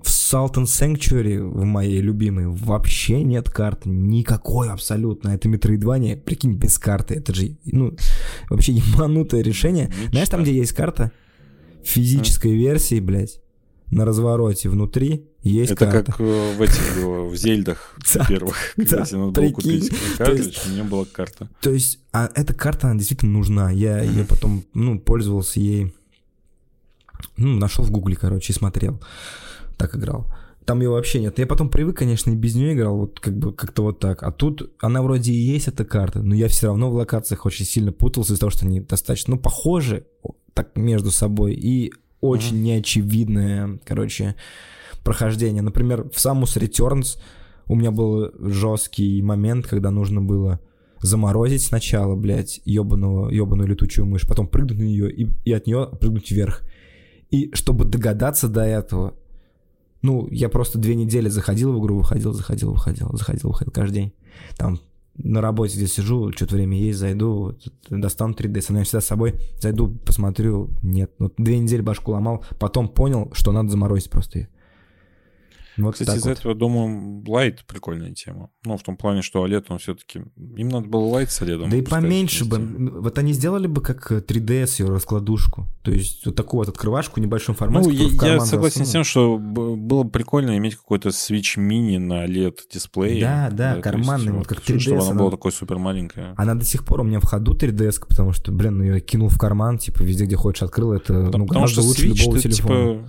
В Salt and Sanctuary, в моей любимой, вообще нет карты. Никакой абсолютно. Это Metroidvania, прикинь, без карты. Это же, ну, вообще *laughs* ебанутое решение. Знаешь, там, где есть карта? В физической версии, блядь, на развороте внутри есть Это карта. как э, в этих э, в зельдах *laughs* Да, первых, *laughs* да, когда тебе надо было купить картридж, у меня была карта. То есть, а эта карта, она действительно нужна. Я ее потом, ну, пользовался ей. Ну, нашел в гугле, короче, и смотрел. Так играл. Там ее вообще нет. Я потом привык, конечно, и без нее играл, вот как бы как-то вот так. А тут она вроде и есть, эта карта, но я все равно в локациях очень сильно путался из-за того, что они достаточно, ну, похожи так между собой и очень неочевидное, короче, прохождение. Например, в Samus Returns у меня был жесткий момент, когда нужно было заморозить сначала, блядь, ебаную, ебаную летучую мышь, потом прыгнуть на нее и, и от нее прыгнуть вверх. И чтобы догадаться до этого, ну, я просто две недели заходил в игру, выходил, заходил, выходил, заходил, выходил каждый день. Там на работе здесь сижу, что-то время есть, зайду, вот, достану 3D, со мной всегда с собой, зайду, посмотрю, нет. Ну, две недели башку ломал, потом понял, что надо заморозить просто ее. Вот Кстати, из-за вот. этого, думаю, лайт прикольная тема. Ну, в том плане, что OLED, он все-таки... Им надо было лайт с OLED. Да и поменьше бы. вместе. Вот они сделали бы как 3DS ее раскладушку. То есть вот такую вот открывашку в небольшом формате. Ну, я, я согласен с засунул. тем, что было бы прикольно иметь какой-то Switch мини на LED дисплее. Да, да, есть карманный, вот как ш- Чтобы 3DS, она она- была такой супер маленькая. Она до сих пор у меня в ходу 3DS, потому что, блин, ну я кинул в карман, типа везде, где хочешь, открыл. Это ну, Потому, потому гораздо что лучше Switch, любого телефона. типа,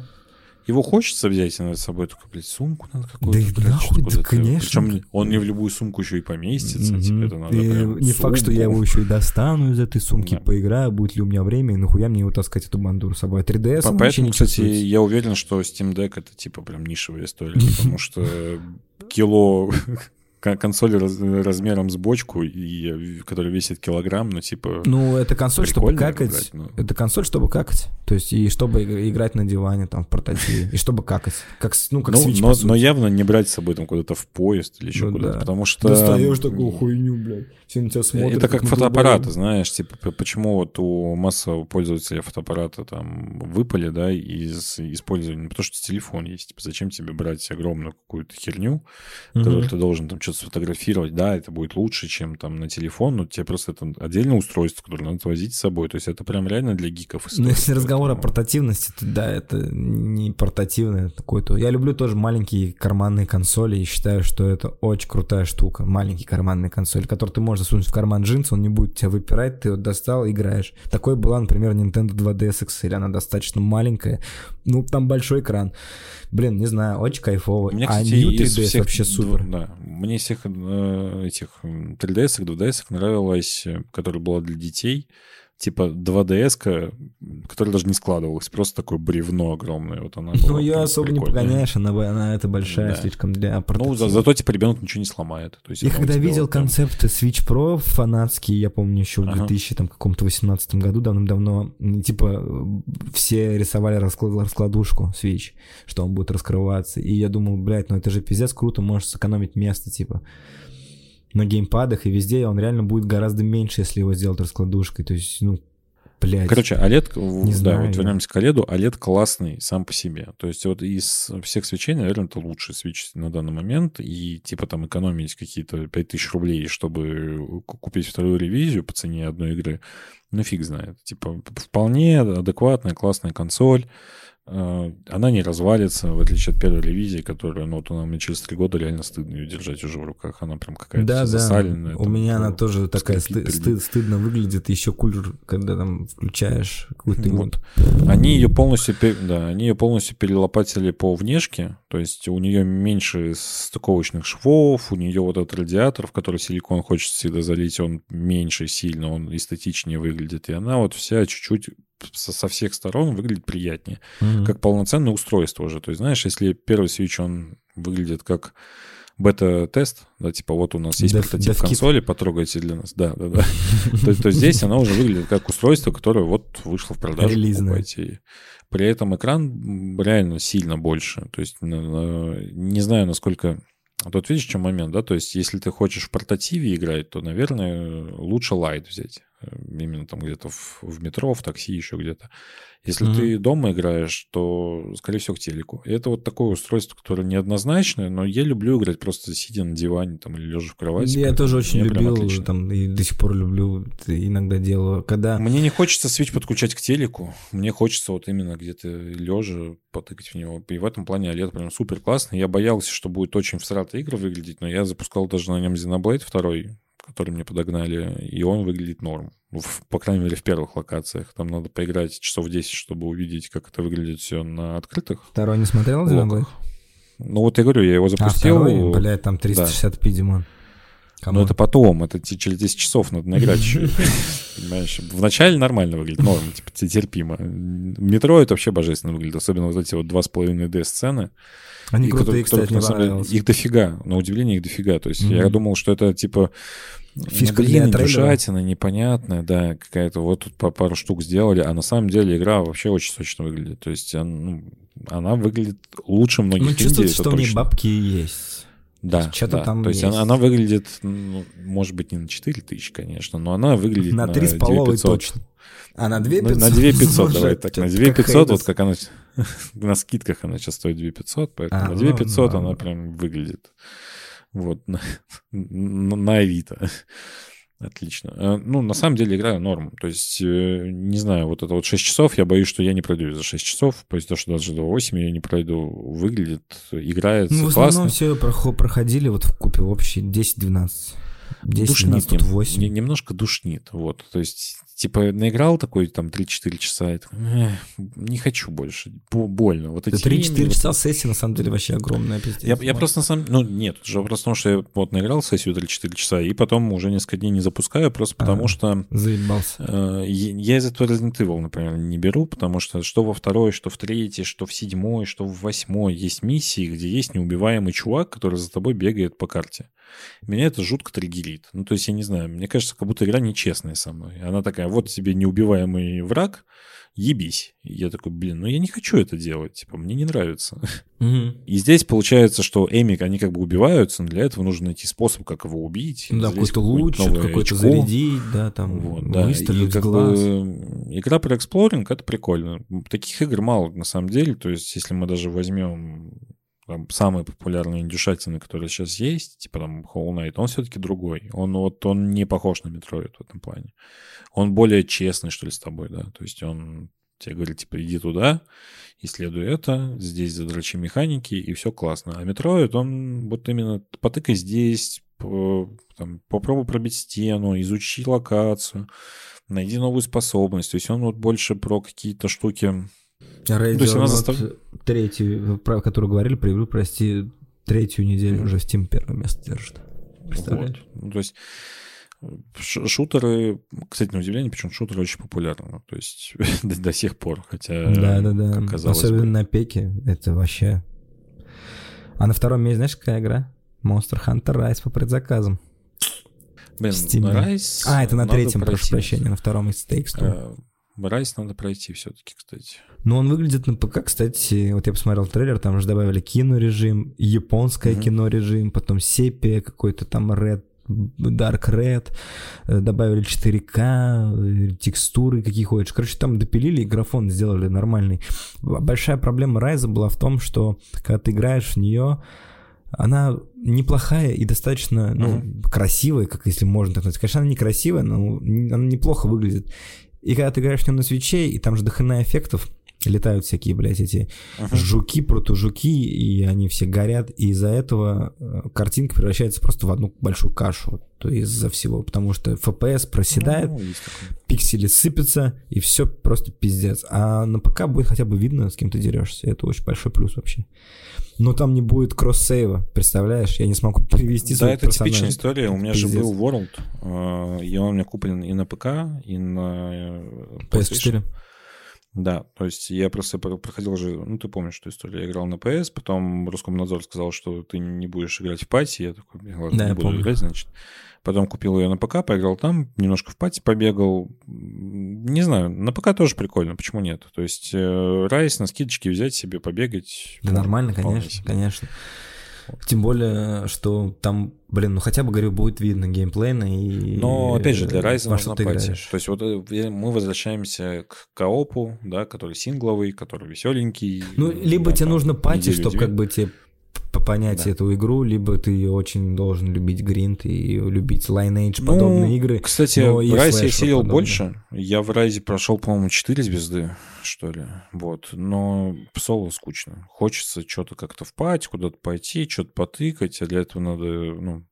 его хочется взять иногда с собой, только, блядь, сумку надо какую-то. Да и нахуй, да, конечно. Причем он не в любую сумку еще и поместится, Мгм. типа, это надо И прям не факт, что я сумку. его еще и достану из этой сумки, Да. поиграю, будет ли у меня время, и нахуя мне его таскать, эту бандуру с собой. А 3DS, По- она вообще Поэтому, не кстати, чувствуется. я уверен, что Steam Deck это типа прям нишевая история, потому *laughs* что кило консоль раз- размером с бочку, и, которая весит килограмм, ну типа... Ну, это консоль, чтобы какать. играть, ну. Это консоль, чтобы какать. То есть, и чтобы иг- играть на диване, там, в портативе. И чтобы какать. Как, ну, как Ну, Switch, но, но явно не брать с собой там куда-то в поезд или еще Ну куда-то, да. потому что... Достаешь такую хуйню, блядь. Все на тебя смотрят. Это как на фотоаппараты, знаешь, типа, почему вот у массового пользователя фотоаппарата там выпали, да, из использования, потому что телефон есть, типа, зачем тебе брать огромную какую-то херню, которую Мгм. ты должен там что-то сфотографировать, да, это будет лучше, чем там на телефон, но тебе просто это отдельное устройство, которое надо возить с собой, то есть это прям реально для гиков Ну, история, если разговор о поэтому- портативности, то да, это не портативное какое-то. Я люблю тоже маленькие карманные консоли и считаю, что это очень крутая штука. Маленький карманный консоль, который ты можешь засунуть в карман джинс, он не будет тебя выпирать, ты вот достал, играешь. Такой была, например, Nintendo 2DS XL, она достаточно маленькая, ну, там большой экран. Блин, не знаю, очень кайфово. Мне, а кстати, New из 3DS всех вообще супер. Да, мне из всех э, этих м, 3DS, 2DS нравилась, э, которая была для детей, типа 2DS, которая даже не складывалась, просто такое бревно огромное. Вот она Ну, ее особо не прикольная. погоняешь, она, она это большая Да. слишком для Ну, портатива. за- зато типа ребенок ничего не сломает. То есть Я когда видел прям- концепты Switch Pro фанатские, я помню еще в Ага. 2000 там, каком-то 18 году давным-давно, типа э, все рисовали расклад- раскладушку Switch, что он будет раскрываться. И я думал, блядь, ну это же пиздец круто, можешь сэкономить место, типа. На геймпадах и везде он реально будет гораздо меньше, если его сделать раскладушкой. То есть, ну, блядь. Короче, OLED, Не да, знаю. вот вернемся к OLED, OLED классный сам по себе. То есть вот из всех свечей, наверное, это лучший свеч на данный момент. И типа там экономить какие-то 5000 рублей, чтобы ку- купить вторую ревизию по цене одной игры, ну фиг знает. Типа вполне адекватная, классная консоль. Э, Она не развалится, в отличие от первой ревизии, которая, ну, вот она мне через три года реально стыдно ее держать уже в руках. Она прям какая-то Да, вся да. засаленная. У там, меня она тоже такая сты- сты- стыдно выглядит, еще кулер, когда там включаешь какую-то. Вот. Они ее полностью, да, они ее полностью перелопатили по внешке, то есть у нее меньше стыковочных швов, у нее вот этот радиатор, в который силикон хочется всегда залить, он меньше сильно, он эстетичнее выглядит, и она вот вся чуть-чуть со, всех сторон выглядит приятнее, Мгм. как полноценное устройство уже. То есть, знаешь, если первый Switch, он выглядит как бета-тест, да, типа вот у нас есть Дев- прототип DevKit. консоли, потрогайте для нас. Да, да, да. То, то здесь она уже выглядит как устройство, которое вот вышло в продажу. Покупайте. При этом экран реально сильно больше. То есть не знаю, насколько... Тут видишь, в чем момент, да? То есть если ты хочешь в портативе играть, то, наверное, лучше лайт взять. Э, Именно там где-то в, в метро, в такси, еще где-то. Если Мгм. ты дома играешь, то, скорее всего, к телеку. И это вот такое устройство, которое неоднозначное, но я люблю играть просто сидя на диване там, или лежа в кровати. Я тоже очень мне любил, там, и до сих пор люблю, иногда делаю. Когда... Мне не хочется свич подключать к телеку. Мне хочется вот именно где-то лежа потыкать в него. И в этом плане OLED прям супер классный. Я боялся, что будет очень всратая игра выглядеть, но я запускал даже на нем Xenoblade второй, который мне подогнали, и он выглядит норм. В- по крайней мере, в первых локациях. Там надо поиграть часов 10, чтобы увидеть, как это выглядит все на открытых Второй не смотрел блоках. Ну вот я говорю, я его А запустил. второй, блядь, там 360p, Димон. Но Come on. это потом, это через 10 часов надо наиграть еще. *laughs* Понимаешь, вначале нормально выглядит, норм, типа те- терпимо. Metroid это вообще божественно выглядит, особенно вот эти вот 2,5D сцены. Они крутые, кстати, которых, мне на самом деле. Их дофига, на удивление их дофига. То есть Мгм. я думал, что это типа... Фишка ну, для блин, трейлера. индюшатина, непонятная, да, какая-то вот тут по пару штук сделали, а на самом деле игра вообще очень сочно выглядит. То есть она, ну, она выглядит лучше многих Ну, чувствуется, что точно. бабки есть. Да, Что-то да. там То есть есть. она, она выглядит, ну, может быть, не на 4 тысячи, конечно, но она выглядит На на, три с половой 2500. точно. А на 2 Ну, 500? На 2500, Уже *laughs* давай так, на чё-то 2500, как вот Хейдес. как она... *laughs* На скидках она сейчас стоит 2500, поэтому А, на ну, 2500 ну, она ну. прям выглядит. Вот, *laughs* на, на, на Авито. Отлично. Э, Ну, на самом деле игра норм. То есть, э, не знаю, вот это вот 6 часов, я боюсь, что я не пройду за 6 часов. То есть, то, что даже до 8 я не пройду. Выглядит, играется Ну, в классно. основном все проходили вот в купе в общей 10-12. 10 душнит 12, тут нем- 8. не- немножко душнит, вот. То есть, типа, наиграл такой там 3-4 часа, и такой, «Эх, не хочу больше, бо- больно. Вот эти 3-4 именно- часа сессии на самом деле вообще огромная пиздец. Я, я просто на самом Ну, нет, уже вопрос в том, что я вот наиграл сессию 3-4 часа, и потом уже несколько дней не запускаю, просто потому А. что Заебался. э, я я из этого Resident Evil, например, не беру, потому что что во второй, что в третьей, что в седьмой, что в восьмой есть миссии, где есть неубиваемый чувак, который за тобой бегает по карте. Меня это жутко триггерит. Ну, то есть, я не знаю, мне кажется, как будто игра нечестная со мной. Она такая, вот тебе неубиваемый враг, ебись. И я такой, блин, ну я не хочу это делать, типа, мне не нравится. Мгм. И здесь получается, что Эмик, они как бы убиваются, но для этого нужно найти способ, как его убить. Да, какой-то луч, какой-то зарядить, да, там Вот, да. И выстрелить в как глаз. бы игра про эксплоринг это прикольно. Таких игр мало на самом деле. То есть, если мы даже возьмем там, самые популярные индюшатины, которые сейчас есть, типа там Hollow Knight, он все-таки другой. Он вот он не похож на Metroid в этом плане. Он более честный, что ли, с тобой, да. То есть он тебе говорит, типа, иди туда, исследуй это, здесь задрачи механики, и все классно. А Metroid, он вот именно потыкай здесь, там, попробуй пробить стену, изучи локацию, найди новую способность. То есть он вот больше про какие-то штуки... Radio то есть она застав- третью, про которую говорили, привел, прости, третью неделю уже Steam первое место держит. Представляешь? Вот. Ну, то есть э, шутеры, кстати, на удивление, причем шутеры очень популярны. Ну, То есть *laughs* до, до сих пор, хотя... Да-да-да. Особенно бы. на пеке. Это вообще... А на втором месте, знаешь, какая игра? Monster Hunter Rise по предзаказам. Блин, Steam. Rise А, это на третьем, прошу прощения, на втором из Takes Two. Rise надо пройти все-таки, кстати. Ну, он выглядит на ПК, кстати, вот я посмотрел трейлер, там же добавили кинорежим, японское Мгм. кинорежим, потом сепия какой-то там Red, Dark Red, э, добавили 4К, э, текстуры какие хочешь. Короче, там допилили и графон сделали нормальный. Большая проблема Rise была в том, что когда ты играешь в нее, она неплохая и достаточно ну, uh-huh. красивая, как если можно так сказать. Конечно, она некрасивая, но она неплохо выглядит. И когда ты играешь в нее на свече, и там же дохрена эффектов, летают всякие, блядь, эти uh-huh. жуки, протожуки, и они все горят, и из-за этого э, картинка превращается просто в одну большую кашу, из-за всего, потому что FPS проседает, ну, пиксели сыпятся, и все просто пиздец. А на ПК будет хотя бы видно, с кем ты дерешься, это очень большой плюс вообще. Но там не будет кросс-сейва, представляешь? Я не смогу *laughs* перевести Да, это персонажа. типичная история. У меня Пиздец. же был World, э, и он у меня куплен и на ПК, и на PS4. Да, то есть я просто проходил же, ну ты помнишь эту историю, я играл на PS, потом Роскомнадзор сказал, что ты не будешь играть в пати, я такой, ладно, да, не буду помню. играть, значит. Потом купил ее на ПК, поиграл там, немножко в пати побегал. Не знаю, на ПК тоже прикольно, почему нет? То есть э, Райс на скидочке взять себе, побегать. Да нормально, конечно, себе. конечно. Тем более, что там, блин, ну хотя бы, говорю, будет видно геймплейно и... Но, опять же, для Ryzen нужна пати. То есть вот э, мы возвращаемся к коопу, да, который сингловый, который веселенький. Ну, либо да, тебе нужно пати, чтобы как бы тебе понять да. эту игру, либо ты очень должен любить Гринт и любить Lineage ну, подобные игры. Кстати, в Райзе я сидел подобное. больше. Я в Райзе прошел, по-моему, 4 звезды, что ли. Вот. Но соло скучно. Хочется что-то как-то впать, куда-то пойти, что-то потыкать, а для этого надо, ну,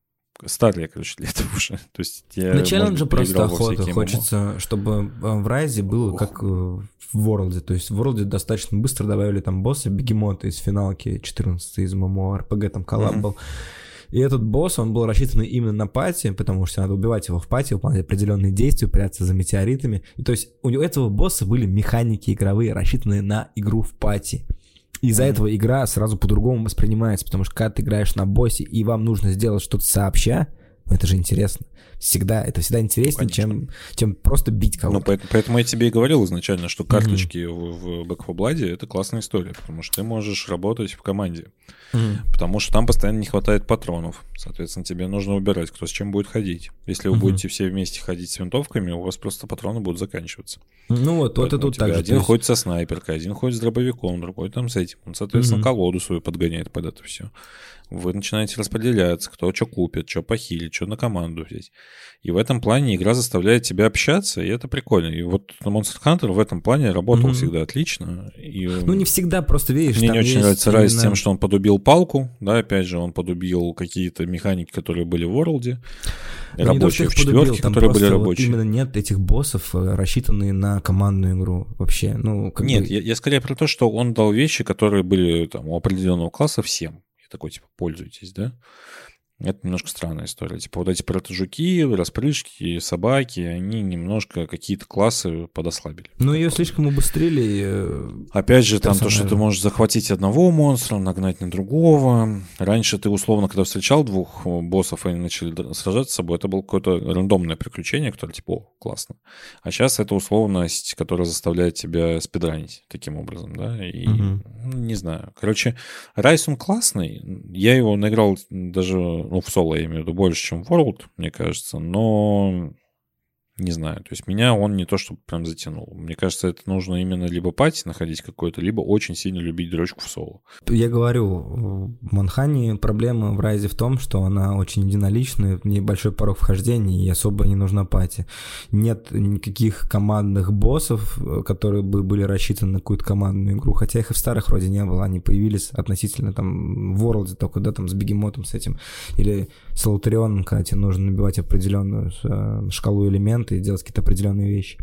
Старый, короче, для этого уже. *laughs* То есть я, На челлендже просто охота. Хочется, чтобы э, в Rise'е было Ух. как э, в World'е. То есть в World'е достаточно быстро добавили там босса, бегемота из финалки 14 из ММО, РПГ там collab mm-hmm. был. И этот босс, он был рассчитан именно на пати, потому что надо убивать его в пати, выполнять определенные действия, прятаться за метеоритами. И то есть у этого босса были механики игровые, рассчитанные на игру в пати. Из-за mm-hmm. этого игра сразу по-другому воспринимается, потому что когда ты играешь на боссе и вам нужно сделать что-то сообща, ну это же интересно. Всегда, это всегда интереснее, ну, чем, чем просто бить кого-то. Ну, поэтому, поэтому я тебе и говорил изначально, что карточки mm-hmm. в, в Back 4 Blood это классная история, потому что ты можешь работать в команде. Mm-hmm. Потому что там постоянно не хватает патронов. Соответственно, тебе нужно выбирать, кто с чем будет ходить. Если вы mm-hmm. будете все вместе ходить с винтовками, у вас просто патроны будут заканчиваться. Ну вот, вот и тут так же. Один есть... ходит со снайперкой, один ходит с дробовиком, другой там с этим. Он, соответственно, mm-hmm. колоду свою подгоняет под это все. Вы начинаете распределяться, кто что купит, что похилит, что на команду взять. И в этом плане игра заставляет тебя общаться, и это прикольно. И вот Monster Hunter в этом плане работал mm-hmm. всегда отлично. И... Ну, не всегда, просто видишь. Мне не очень нравится именно... Райс тем, что он подубил палку, да, опять же, он подубил какие-то механики, которые были в Ворлде. Ну, рабочие в четверке, которые были рабочие. Вот именно нет этих боссов, э, рассчитанные на командную игру вообще. Ну, как нет, бы... я, я скорее про то, что он дал вещи, которые были там, у определенного класса всем. Я такой, типа, пользуйтесь, да? Это немножко странная история. Типа вот эти протожуки, распрыжки, собаки, они немножко какие-то классы подослабили. Ну, ее слишком убыстрили. Э, Опять же, там то, что ты можешь захватить одного монстра, нагнать на другого. Раньше ты, условно, когда встречал двух боссов, и они начали сражаться с собой, это было какое-то рандомное приключение, которое типа, о, классно. А сейчас это условность, которая заставляет тебя спидранить таким образом, да, и угу. не знаю. Короче, Райс он классный. Я его наиграл даже ну, в соло я имею в виду, больше, чем в World, мне кажется, но не знаю. То есть меня он не то, чтобы прям затянул. Мне кажется, это нужно именно либо пати находить какой-то, либо очень сильно любить дрочку в соло. Я говорю, в Манхане проблема в Райзе в том, что она очень единоличная, в ней большой порог вхождения и особо не нужна пати. Нет никаких командных боссов, которые бы были рассчитаны на какую-то командную игру, хотя их и в старых вроде не было. Они появились относительно там в World, только да, там с Бегемотом с этим, или с Лаутерионом, когда тебе нужно набивать определенную э, шкалу элементов, и делать какие-то определенные вещи.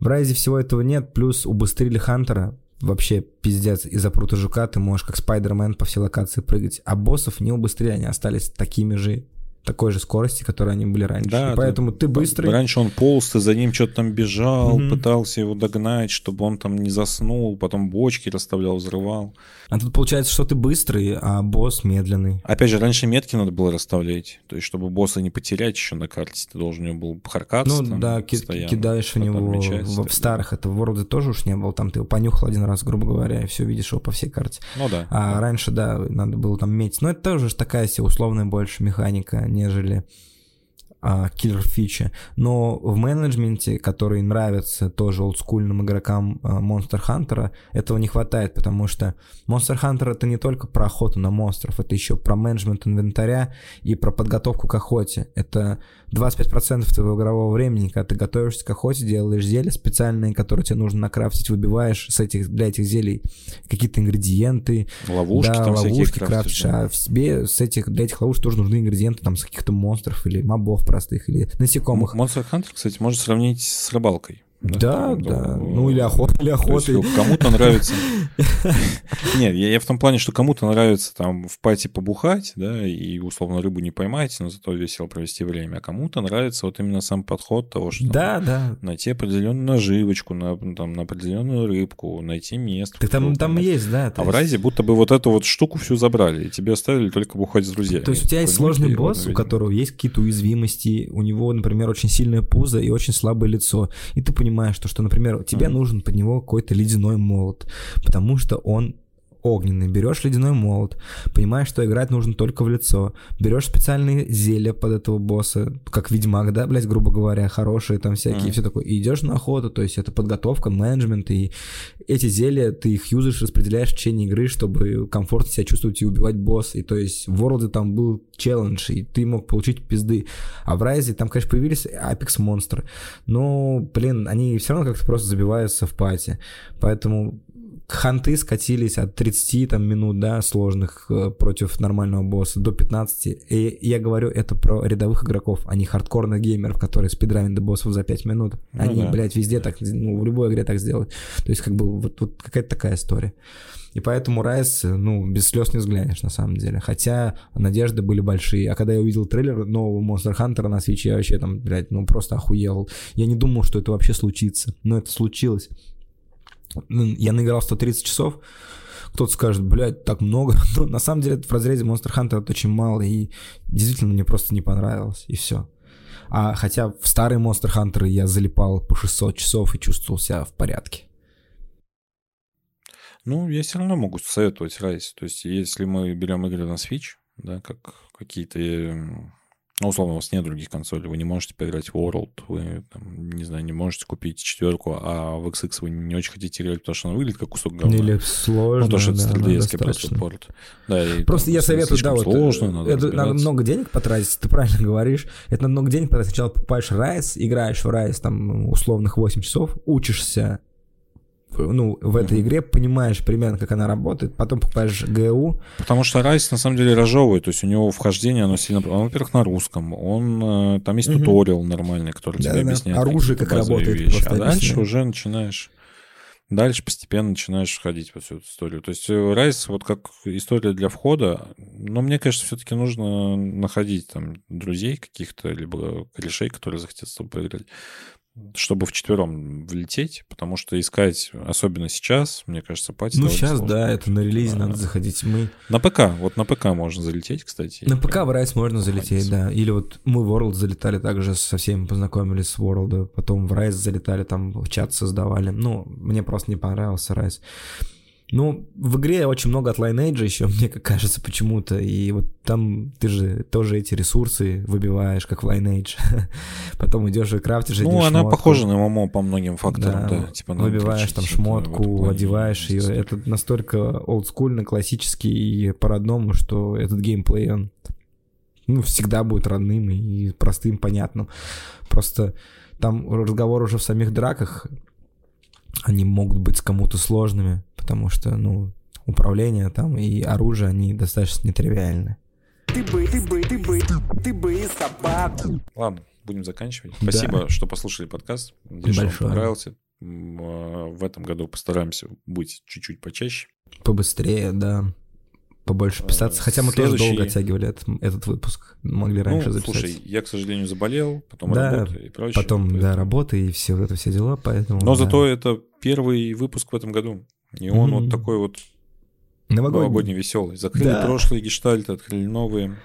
В Райзе всего этого нет, плюс убыстрили Хантера, вообще пиздец, из-за прута жука ты можешь как Спайдермен по всей локации прыгать, а боссов не убыстрили, они остались такими же такой же скорости, которой они были раньше. Да, и поэтому ты, ты быстрый. Раньше он полз, ты за ним что-то там бежал, угу. пытался его догнать, чтобы он там не заснул, потом бочки расставлял, взрывал. А тут получается, что ты быстрый, а босс медленный. Опять же, раньше метки надо было расставлять. То есть, чтобы босса не потерять еще на карте, ты должен у него был харкаться. Ну там, да, ки- кидаешь в него мечать, в, в старых, это в World тоже уж не было, там ты его понюхал один раз, грубо говоря, и все видишь его по всей карте. Ну да. А да. раньше, да, надо было там метить. Но это тоже такая себе условная больше механика, нежели а, киллер фича, но в менеджменте, который нравится тоже олдскульным игрокам а, Monster Hunter, этого не хватает, потому что Monster Hunter это не только про охоту на монстров, это еще про менеджмент инвентаря и про подготовку к охоте. Это 25% твоего игрового времени, когда ты готовишься к охоте, делаешь зелья специальные, которые тебе нужно накрафтить, выбиваешь с этих, для этих зелий какие-то ингредиенты. Ловушки да, там ловушки крафтишь, да. а в себе с этих, для этих ловушек тоже нужны ингредиенты там с каких-то монстров или мобов простых, или насекомых. Monster Hunter, кстати, можно сравнить с рыбалкой. Да, Там, да. ну, Ну или охота, или есть, охотой. кому-то нравится... *laughs* Нет, я, я в том плане, что кому-то нравится там в пати побухать, да, и условно рыбу не поймать, но зато весело провести время. А кому-то нравится вот именно сам подход того, что Да, да. найти определенную наживочку, на, там, на определенную рыбку, найти место. Так там, там есть, да. А в Райзе будто бы вот эту вот штуку всю забрали, и тебе оставили только бухать с друзьями. То есть у тебя есть ну, сложный босс, у которого есть какие-то уязвимости, у него, например, очень сильное пузо и очень слабое лицо. И ты понимаешь, что, что например, тебе Мгм. нужен под него какой-то ледяной молот, потому что он огненный. Берешь ледяной молот, понимаешь, что играть нужно только в лицо. Берешь специальные зелья под этого босса, как Ведьмак, да, блядь, грубо говоря, хорошие там всякие, Мгм. все такое. И идешь на охоту, то есть это подготовка, менеджмент, и эти зелья ты их юзаешь, распределяешь в течение игры, чтобы комфортно себя чувствовать и убивать босса. И то есть в World там был челлендж, и ты мог получить пизды. А в Райзе там, конечно, появились Apex монстры. Но, блин, они все равно как-то просто забиваются в пати. Поэтому ханты скатились от 30 там, минут, да, сложных э, против нормального босса до 15. И я говорю это про рядовых игроков, а не хардкорных геймеров, которые спидранят до боссов за 5 минут. Ну Они, да. блядь, везде так, ну, в любой игре так сделают. То есть, как бы, вот, вот какая-то такая история. И поэтому Райс, ну, без слез не взглянешь, на самом деле. Хотя надежды были большие. А когда я увидел трейлер нового Monster Hunter на Switch, я вообще там, блядь, ну, просто охуел. Я не думал, что это вообще случится. Но это случилось. Ну, Я наиграл 130 часов. Кто-то скажет, блядь, так много. *laughs* Но на самом деле в разрезе Monster Hunter это очень мало. И действительно мне просто не понравилось. И все. А хотя в старые Monster Hunter я залипал по 600 часов и чувствовал себя в порядке. Ну, я все равно могу советовать Rise. То есть, если мы берем игры на Switch, да, как какие-то... Ну, условно, у вас нет других консолей, вы не можете поиграть в World, вы, там, не знаю, не можете купить четверку, а в XX вы не очень хотите играть, потому что она выглядит как кусок говна. Или сложно, ну, то, что это да, да, 3DS просто порт. Да, и, Просто там, я советую, да, вот сложно, надо это надо много денег потратить, *laughs* ты правильно говоришь. Это надо много денег потратить. Сначала покупаешь Райс, играешь в Райс там условных 8 часов, учишься ну, в этой игре, понимаешь примерно, как она работает, потом покупаешь ГУ, Потому что Райс на самом деле рожовый, то есть у него вхождение, оно сильно... Он, во-первых, на русском, он... э, Там есть Мгм. туториал нормальный, который тебе Да-да-да. объясняет Оружие какие-то как работает, вещи. А дальше объясняет. уже начинаешь... Дальше постепенно начинаешь входить во всю эту историю. То есть э, Райс вот как история для входа, но мне кажется, все-таки нужно находить там друзей каких-то, либо корешей, которые захотят с тобой поиграть, чтобы вчетвером влететь, потому что искать, особенно сейчас, мне кажется, пати Ну, сейчас, сложно. да, это на релизе А. надо заходить. Мы На ПК, вот на ПК можно залететь, кстати. на ПК в Райс можно находиться. залететь, да. Или вот мы в World залетали также со всеми познакомились с World, потом в Райс залетали, там чат создавали. Ну, мне просто не понравился Райс. Ну, в игре очень много от Lineage еще, *laughs* мне кажется, почему-то. И вот там ты же тоже эти ресурсы выбиваешь, как в Lineage. *laughs* Потом идешь и крафтишь Ну, она шмотку. похожа на ММО по многим факторам, да. Да, Типа, выбиваешь там шмотку, одеваешь ее. Это настолько олдскульно, классический и по-родному, что этот геймплей, он ну, всегда будет родным и простым, понятным. Просто там разговор уже в самих драках, они могут быть кому-то сложными, потому что, ну, управление там и оружие, они достаточно нетривиальны. Ты бы, ты бы, ты бы, ты бы и собаку. Ладно, будем заканчивать. Да. Спасибо, что послушали подкаст. Надеюсь, что Большое. вам понравился. А, В этом году постараемся быть чуть-чуть почаще. Побыстрее, да. Побольше писаться. Э, Хотя мы тоже следующий- долго оттягивали этот, этот выпуск. Могли раньше ну, записать. слушай, я, к сожалению, заболел, потом Да, работа и прочее. Потом, да, поэтому- работа и все вот это все дела, поэтому... Но да. зато это первый выпуск в этом году. И он Мгм. вот такой вот Новогодний. новогодний веселый. Закрыли Да. прошлые гештальты, открыли новые.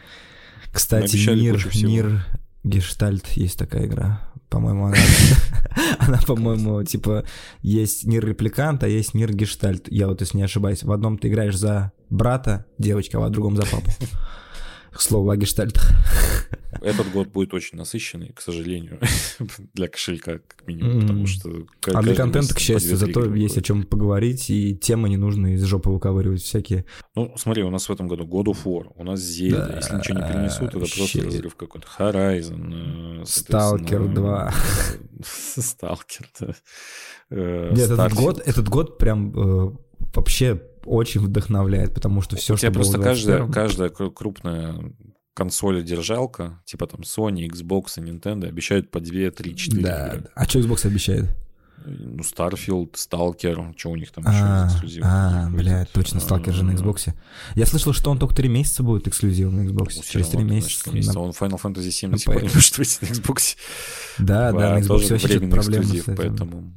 Кстати, кучу всего. Нир Гештальт есть такая игра. По-моему, она, *laughs* она, по-моему, типа, есть Нир Репликант, а есть Нир Гештальт. Я вот, если не ошибаюсь, в одном ты играешь за брата девочки, а в другом за папу. К слову, о гештальтах. Этот год будет очень насыщенный, к сожалению, *laughs* для кошелька, как минимум, Мгм. потому что... А для контента, к счастью, 2-3 зато есть о выходит. чем поговорить, и темы не нужно из жопы выковыривать всякие. Ну, смотри, у нас в этом году God of War, у нас Зельда. Да, Если ничего не принесут, это просто разрыв какой-то. Horizon. э, Stalker 2. Сталкер, *laughs* да. Э, Нет, этот год, этот год прям э, вообще очень вдохновляет, потому что все, У что тебя в просто каждая, 21-м, каждая кру- крупная консоль-держалка, типа там Sony, Xbox и Nintendo, обещают по 2, 3, 4 Да, игры. А что Xbox обещает? Ну, Starfield, Stalker, что у них там А, еще из эксклюзивов а, блядь, точно, Сталкер же на А, Xbox. Я слышал, что он только 3 месяца будет эксклюзив на Xbox. ну, Через 3 равно, месяца. месяца. Он Final Fantasy 7 на до сих пор не может выйти на Xbox. Да, да, на Xbox вообще проблема с эксклюзив, этим. поэтому...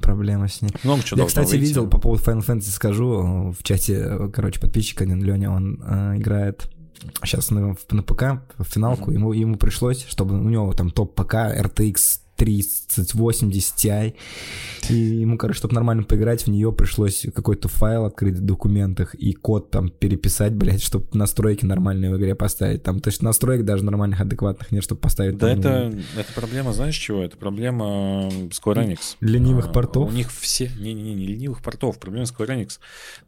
Проблема с ней. Много чего Я, кстати, выйти. видел по поводу Final Fantasy, скажу, в чате, короче, подписчика Леня, он э, играет сейчас на, на ПК в финалку, Мгм. ему, ему пришлось, чтобы у него там топ ПК RTX 3080 Ti, и ему, короче, чтобы нормально поиграть в нее, пришлось какой-то файл открыть в документах и код там переписать, блядь, чтобы настройки нормальные в игре поставить. Там, то есть настроек даже нормальных, адекватных нет, чтобы поставить. Да, там, это, это проблема, знаешь чего? Это проблема Square Enix. Ленивых А, портов? У них все... Не-не-не, не ленивых портов. Проблема Square Enix.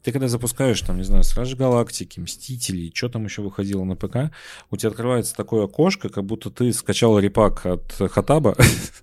Ты когда запускаешь, там, не знаю, Стражи Галактики, Мстители, что там еще выходило на ПК, у тебя открывается такое окошко, как будто ты скачал репак от Хатаба, *laughs*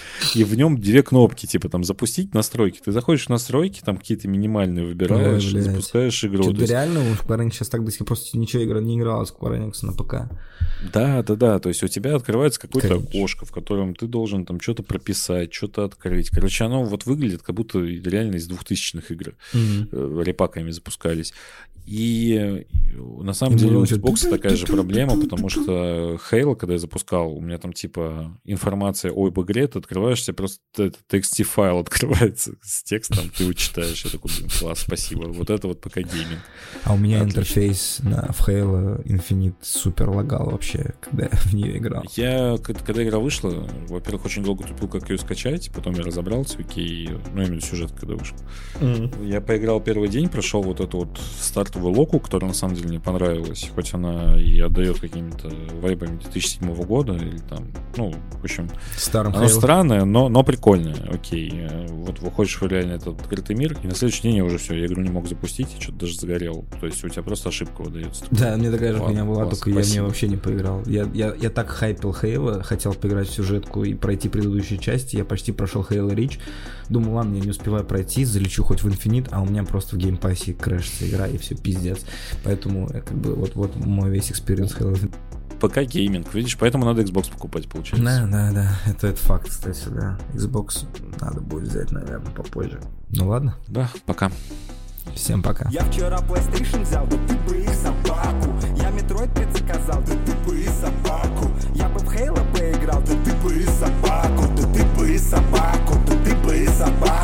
и в нем две кнопки, типа там запустить настройки. Ты заходишь в настройки, там какие-то минимальные выбираешь, Ой, запускаешь игру. Что-то То есть- реально у Square сейчас так пор просто ничего игра не играла Square Enix на ПК. Да, да, да. То есть у тебя открывается какое-то Конечно. окошко, в котором ты должен там что-то прописать, что-то открыть. Короче, оно вот выглядит, как будто реально из 2000-х игр э, репаками запускались. И э, на самом И деле у Xbox такая же проблема, потому что Halo, когда я запускал, у меня там типа информация об игре, ты открываешься, просто этот TXT-файл открывается *laughs* с текстом, ты его читаешь. Я такой, блин, класс, спасибо. Вот это вот пока гейминг. А у меня Отлично. интерфейс на, в Halo Infinite супер лагал вообще, когда я в нее играл. Я, когда игра вышла, во-первых, очень долго тупил, как ее скачать, потом я разобрался, окей, ну, именно сюжет, когда вышел. Я поиграл первый день, прошел вот эту вот стартовую локу, которая на самом деле мне понравилась, хоть она и отдает какими-то вайбами 2007 года, или там, ну, в общем, Старым она Halo. странная, но, но прикольная, окей. Э, Вот выходишь в реально этот открытый мир, и на следующий день я уже все, я игру не мог запустить, что-то даже загорел. То есть у тебя просто ошибка выдается. Да, мне такая же Ладно, хуйня была, класс, только я в нее спасибо. вообще не поиграл. Я, я, я так хайпил Halo, хотел поиграть в сюжетку и пройти предыдущие части. Я почти прошел Halo Reach. Думал, ладно, я не успеваю пройти, залечу хоть в Infinite, а у меня просто в Game Pass е крэшится игра, и все, пиздец. Поэтому, э, как бы, вот, вот мой весь experience Infinite. ПК гейминг, видишь, поэтому надо Xbox покупать, получается. Да, да, да, это, это факт, кстати, да. Xbox надо будет взять, наверное, попозже. Ну ладно. Да, пока. Всем пока. Я вчера PlayStation взял, да ты бы их собаку. Я Metroid 5 да ты бы и собаку. Я бы в Halo поиграл, да ты бы и собаку. Да ты бы и собаку, да ты бы и собаку.